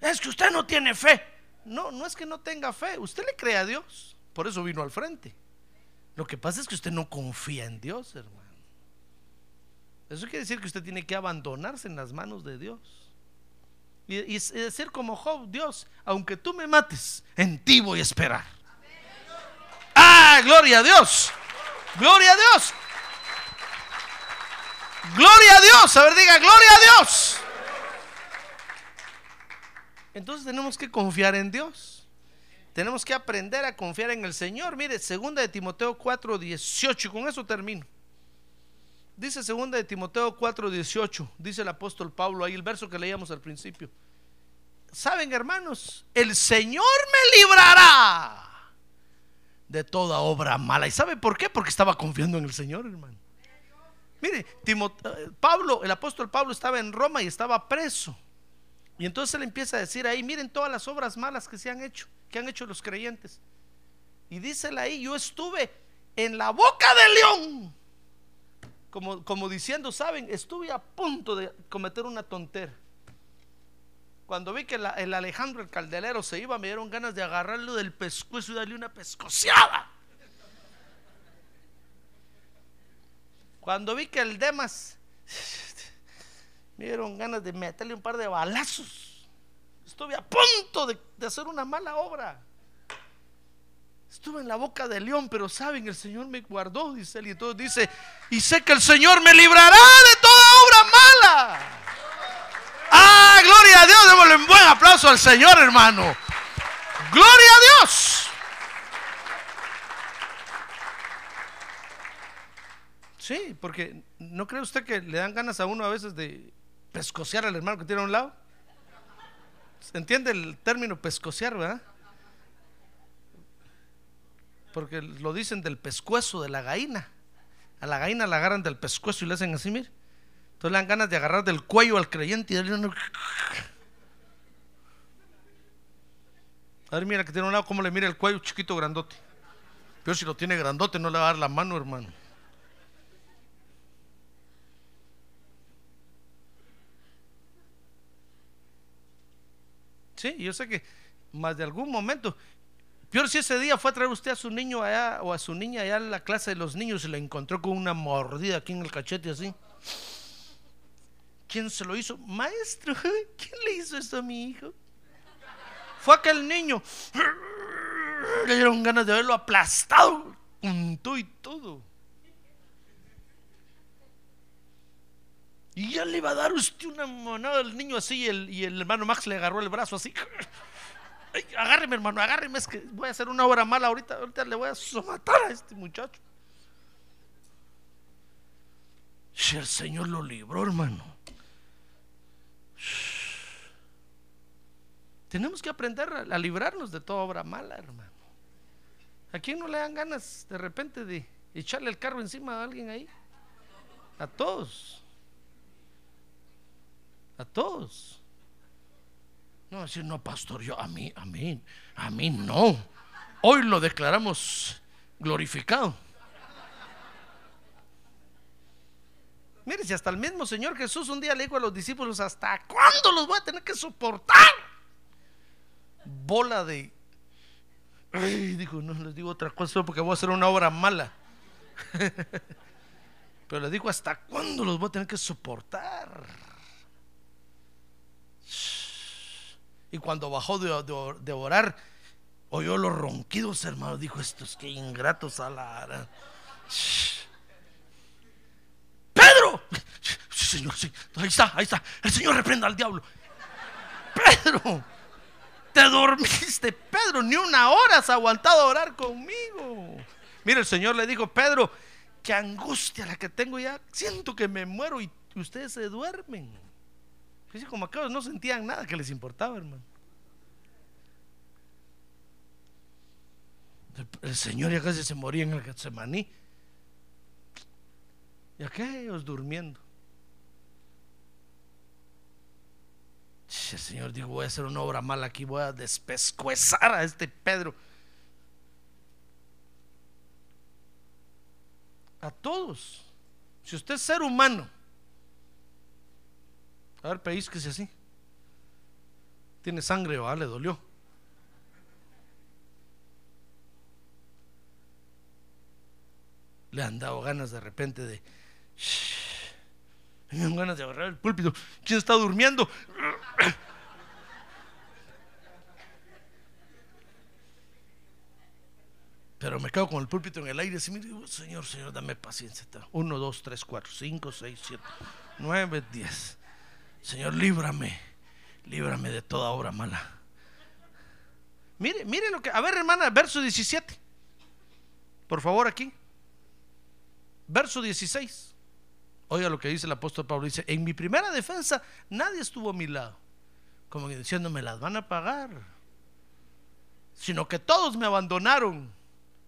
es que usted no tiene fe. No, no es que no tenga fe, usted le cree a Dios. Por eso vino al frente. Lo que pasa es que usted no confía en Dios, hermano. Eso quiere decir que usted tiene que abandonarse en las manos de Dios. Y, decir como Job, Dios, aunque tú me mates, en ti voy a esperar. Ah, gloria a Dios. Gloria a Dios. Gloria a Dios. A ver, diga, gloria a Dios. Entonces tenemos que confiar en Dios. Tenemos que aprender a confiar en el Señor. Mire, segunda de Timoteo 4, 18, con eso termino. Dice segunda de Timoteo 4, 18, dice el apóstol Pablo ahí, el verso que leíamos al principio. Saben, hermanos, el Señor me librará de toda obra mala. ¿Y sabe por qué? Porque estaba confiando en el Señor, hermano. Mire, eh, Pablo, el apóstol Pablo estaba en Roma y estaba preso. Y entonces él empieza a decir ahí, miren todas las obras malas que se han hecho que han hecho los creyentes. Y dísela ahí, yo estuve en la boca del león. Como, como diciendo, saben, estuve a punto de cometer una tontera. Cuando vi que el Alejandro el Caldelero se iba, me dieron ganas de agarrarlo del pescuezo y darle una pescociada. Cuando vi que el Demas, me dieron ganas de meterle un par de balazos. Estuve a punto de, hacer una mala obra. Estuve en la boca del león, pero saben, el Señor me guardó, dice él. Y entonces dice, y sé que el Señor me librará de toda obra mala. Ah, gloria a Dios, démosle un buen aplauso al Señor, hermano. Gloria a Dios. Sí, porque ¿no cree usted que le dan ganas a uno a veces de pescocear al hermano que tiene a un lado? ¿Entiende el término pescociar, verdad? Porque lo dicen del pescuezo de la gallina. A la gallina la agarran del pescuezo y le hacen así, mire. Entonces le dan ganas de agarrar del cuello al creyente y darle una... A ver, mira que tiene un lado, cómo le mira el cuello chiquito grandote. Pero si lo tiene grandote, no le va a dar la mano, hermano. Sí, yo sé que más de algún momento. Peor si ese día fue a traer usted a su niño allá o a su niña allá a la clase de los niños y la encontró con una mordida aquí en el cachete así. ¿Quién se lo hizo? Maestro, ¿quién le hizo esto a mi hijo? Fue aquel niño. Le dieron ganas de verlo aplastado todo y todo. Y ya le iba a dar usted una monada al niño así y el, hermano Max le agarró el brazo así. agárreme, hermano, agárreme, es que voy a hacer una obra mala ahorita, ahorita le voy a somatar a este muchacho. Si el Señor lo libró, hermano. Tenemos que aprender a, librarnos de toda obra mala, hermano. ¿A quién no le dan ganas de repente de echarle el carro encima a alguien ahí? A todos. A todos. No, decir, no, pastor, yo a mí, a mí, a mí no. Hoy lo declaramos glorificado. Mire, si hasta el mismo Señor Jesús un día le dijo a los discípulos, ¿hasta cuándo los voy a tener que soportar? Bola de... Ay, dijo, no les digo otra cosa porque voy a hacer una obra mala. Pero les dijo, ¿hasta cuándo los voy a tener que soportar? Y cuando bajó de, de orar, oyó los ronquidos, hermano. Dijo, estos que ingratos a la... Pedro, Señor, sí, ahí está, ahí está. El Señor reprenda al diablo. Pedro, te dormiste, Pedro, ni una hora has aguantado orar conmigo. Mira, el Señor le dijo, Pedro, qué angustia la que tengo ya. Siento que me muero y ustedes se duermen. Fíjense como aquellos no sentían nada que les importaba, hermano. El, Señor ya casi se moría en el Getsemaní. Y aquellos durmiendo. El Señor dijo, voy a hacer una obra mala aquí, voy a despescuezar a este Pedro. A todos. Si usted es ser humano, a ver, pellizquese así. Tiene sangre, ¿va? Le dolió. Le han dado ganas de repente de me ganas de agarrar el púlpito. ¿Quién está durmiendo? Pero me quedo con el púlpito en el aire. Así digo, Señor, Señor, dame paciencia. Uno, dos, tres, cuatro, cinco, seis, siete, nueve, diez. Señor, líbrame. Líbrame de toda obra mala. Mire, mire lo que. A ver, hermana, verso 17. Por favor, aquí. Verso 16. Oiga lo que dice el apóstol Pablo. Dice, en mi primera defensa nadie estuvo a mi lado. Como diciendo, me las van a pagar. Sino que todos me abandonaron.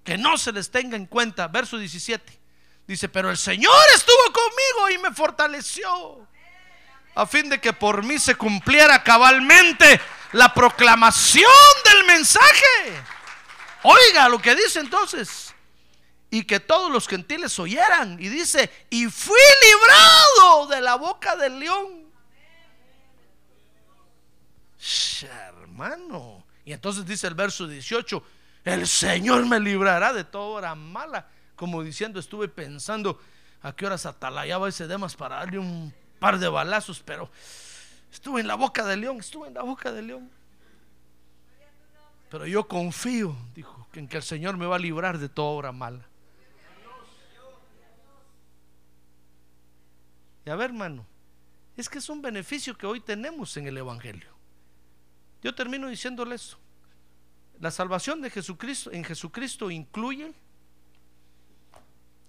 Que no se les tenga en cuenta. Verso 17. Dice, pero el Señor estuvo conmigo y me fortaleció. A fin de que por mí se cumpliera cabalmente la proclamación del mensaje. Oiga lo que dice entonces y que todos los gentiles oyeran. Y dice, y fui librado de la boca del león. hermano. Y entonces dice el verso 18, el Señor me librará de toda hora mala. Como diciendo, estuve pensando a qué horas atalayaba ese Demas para darle un par de balazos, pero estuve en la boca del león, estuve en la boca del león. Pero yo confío, dijo, en que el Señor me va a librar de toda hora mala. Y a ver, hermano, es que es un beneficio que hoy tenemos en el Evangelio. Yo termino diciéndole eso. La salvación de Jesucristo en Jesucristo incluye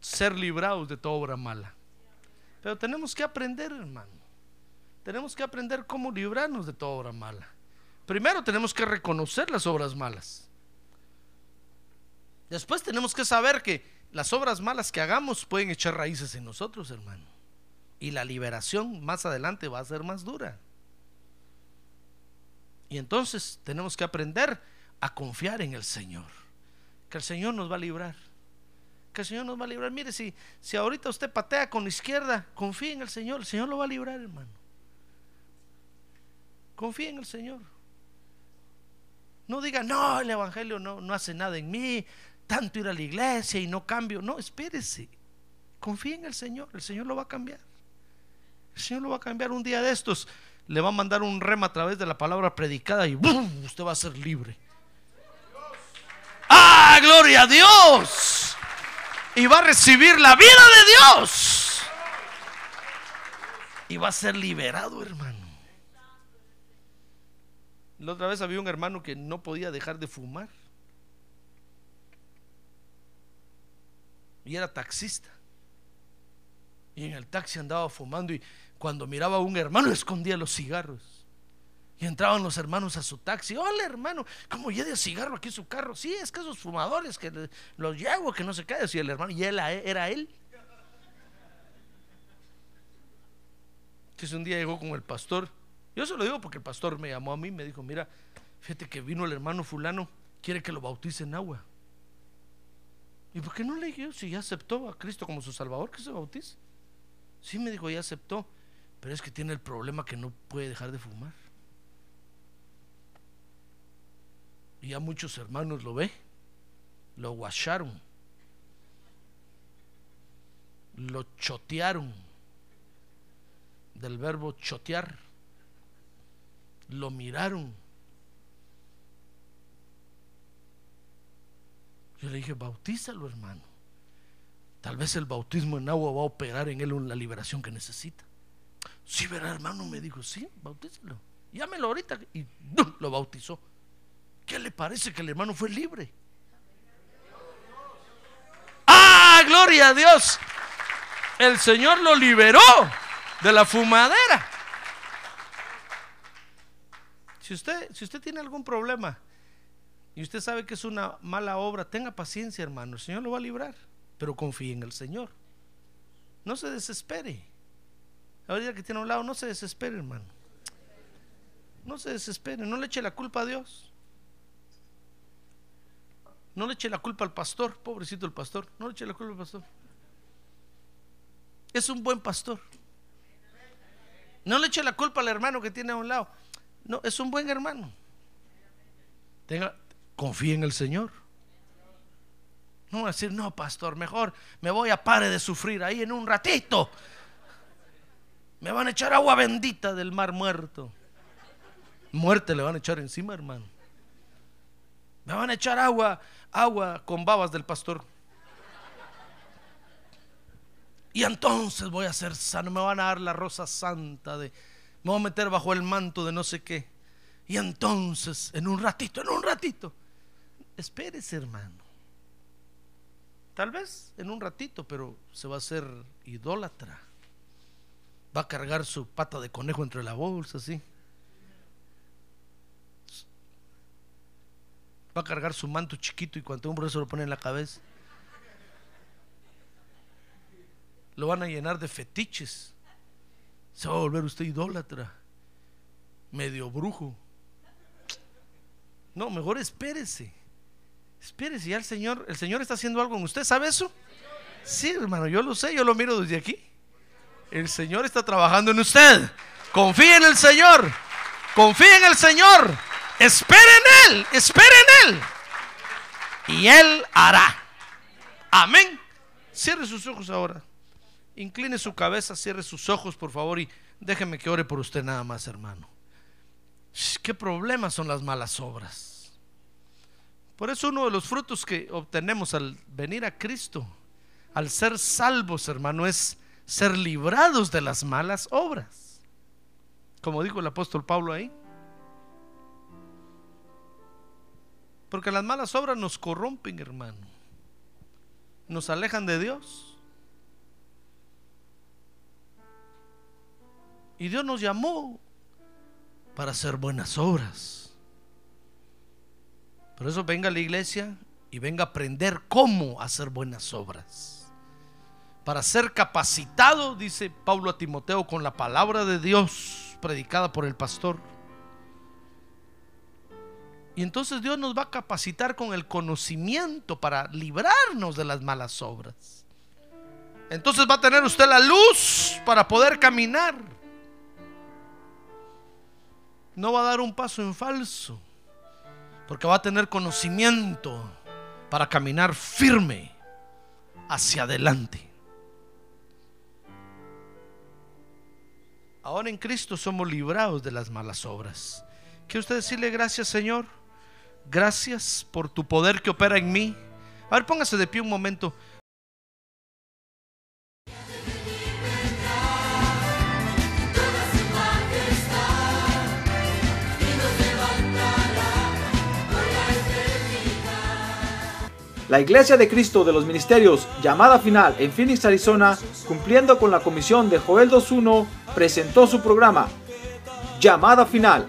ser librados de toda obra mala. Pero tenemos que aprender, hermano. Tenemos que aprender cómo librarnos de toda obra mala. Primero tenemos que reconocer las obras malas. Después tenemos que saber que las obras malas que hagamos pueden echar raíces en nosotros, hermano y la liberación más adelante va a ser más dura. Y entonces tenemos que aprender a confiar en el Señor, que el Señor nos va a librar, que el Señor nos va a librar. Mire, si, si ahorita usted patea con la izquierda, confíe en el Señor, el Señor lo va a librar, hermano. Confíe en el Señor. No diga, no, el Evangelio no, no hace nada en mí, tanto ir a la iglesia y no cambio. No, espérese. Confíe en el Señor, el Señor lo va a cambiar. El Señor lo va a cambiar un día de estos. Le va a mandar un rema a través de la palabra predicada y usted va a ser libre. ¡Ah, gloria a Dios! Y va a recibir la vida de Dios. Y va a ser liberado, hermano. La otra vez había un hermano que no podía dejar de fumar. Y era taxista. Y en el taxi andaba fumando y cuando miraba a un hermano escondía los cigarros. Y entraban los hermanos a su taxi. Hola hermano, ¿cómo lleva de cigarro aquí su carro? Sí, es que esos fumadores que los llevo, que no se cae. Y el hermano, y él era él. Entonces un día llegó con el pastor Yo se lo digo porque el pastor me llamó a mí, me dijo, mira, fíjate que vino el hermano fulano, quiere que lo bautice en agua. ¿Y por qué no le dije si ya aceptó a Cristo como su Salvador que se bautice? Sí, me dijo, ya aceptó, pero es que tiene el problema que no puede dejar de fumar. Y ya muchos hermanos lo ve, lo guacharon, lo chotearon, del verbo chotear, lo miraron. Yo le dije, bautízalo, hermano. Tal vez el bautismo en agua va a operar en él la liberación que necesita. Sí, verá, hermano, me dijo, sí, bautízalo. Llámelo ahorita. Y lo bautizó. ¿Qué le parece que el hermano fue libre? ¡Ah, gloria a Dios! El Señor lo liberó de la fumadera. Si usted, si usted tiene algún problema y usted sabe que es una mala obra, tenga paciencia, hermano. El Señor lo va a librar, pero confíe en el Señor. No se desespere. Ahorita que tiene a un lado, no se desespere, hermano. No se desespere, no le eche la culpa a Dios. No le eche la culpa al pastor, pobrecito el pastor. No le eche la culpa al pastor. Es un buen pastor. No le eche la culpa al hermano que tiene a un lado. No, es un buen hermano. Tenga, confíe en el Señor. No va a decir, no, pastor, mejor me voy a pare de sufrir ahí en un ratito. Me van a echar agua bendita del mar muerto. Muerte le van a echar encima, hermano. Me van a echar agua, agua con babas del pastor. Y entonces voy a ser sano, me van a dar la rosa santa de, me voy a meter bajo el manto de no sé qué. Y entonces, en un ratito, en un ratito, espérese hermano. Tal vez en un ratito, pero se va a hacer idólatra. Va a cargar su pata de conejo entre la bolsa, así. Va a cargar su manto chiquito y cuando un se lo pone en la cabeza. Lo van a llenar de fetiches. Se va a volver usted idólatra. Medio brujo. No, mejor espérese. Espérese, ya el Señor, el Señor está haciendo algo en usted. ¿Sabe eso? Sí, hermano, yo lo sé, yo lo miro desde aquí. El Señor está trabajando en usted. Confíe en el Señor. Confíe en el Señor. Espere en Espere en Él. Y Él hará. Amén. Cierre sus ojos ahora. Incline su cabeza, cierre sus ojos, por favor, y déjeme que ore por usted nada más, hermano. ¿Qué problemas son las malas obras? Por eso uno de los frutos que obtenemos al venir a Cristo, al ser salvos, hermano, es ser librados de las malas obras. Como dijo el apóstol Pablo ahí. Porque las malas obras nos corrompen, hermano. Nos alejan de Dios. Y Dios nos llamó para hacer buenas obras. Por eso venga a la iglesia y venga a aprender cómo hacer buenas obras. Para ser capacitado, dice Pablo a Timoteo, con la palabra de Dios predicada por el pastor. Y entonces Dios nos va a capacitar con el conocimiento para librarnos de las malas obras. Entonces va a tener usted la luz para poder caminar no va a dar un paso en falso, porque va a tener conocimiento para caminar firme hacia adelante. Ahora en Cristo somos librados de las malas obras. ¿Quiere usted decirle gracias, Señor? Gracias por tu poder que opera en mí. A ver, póngase de pie un momento. La Iglesia de Cristo de los Ministerios Llamada Final en Phoenix, Arizona, cumpliendo con la comisión de Joel 2.1, presentó su programa Llamada Final.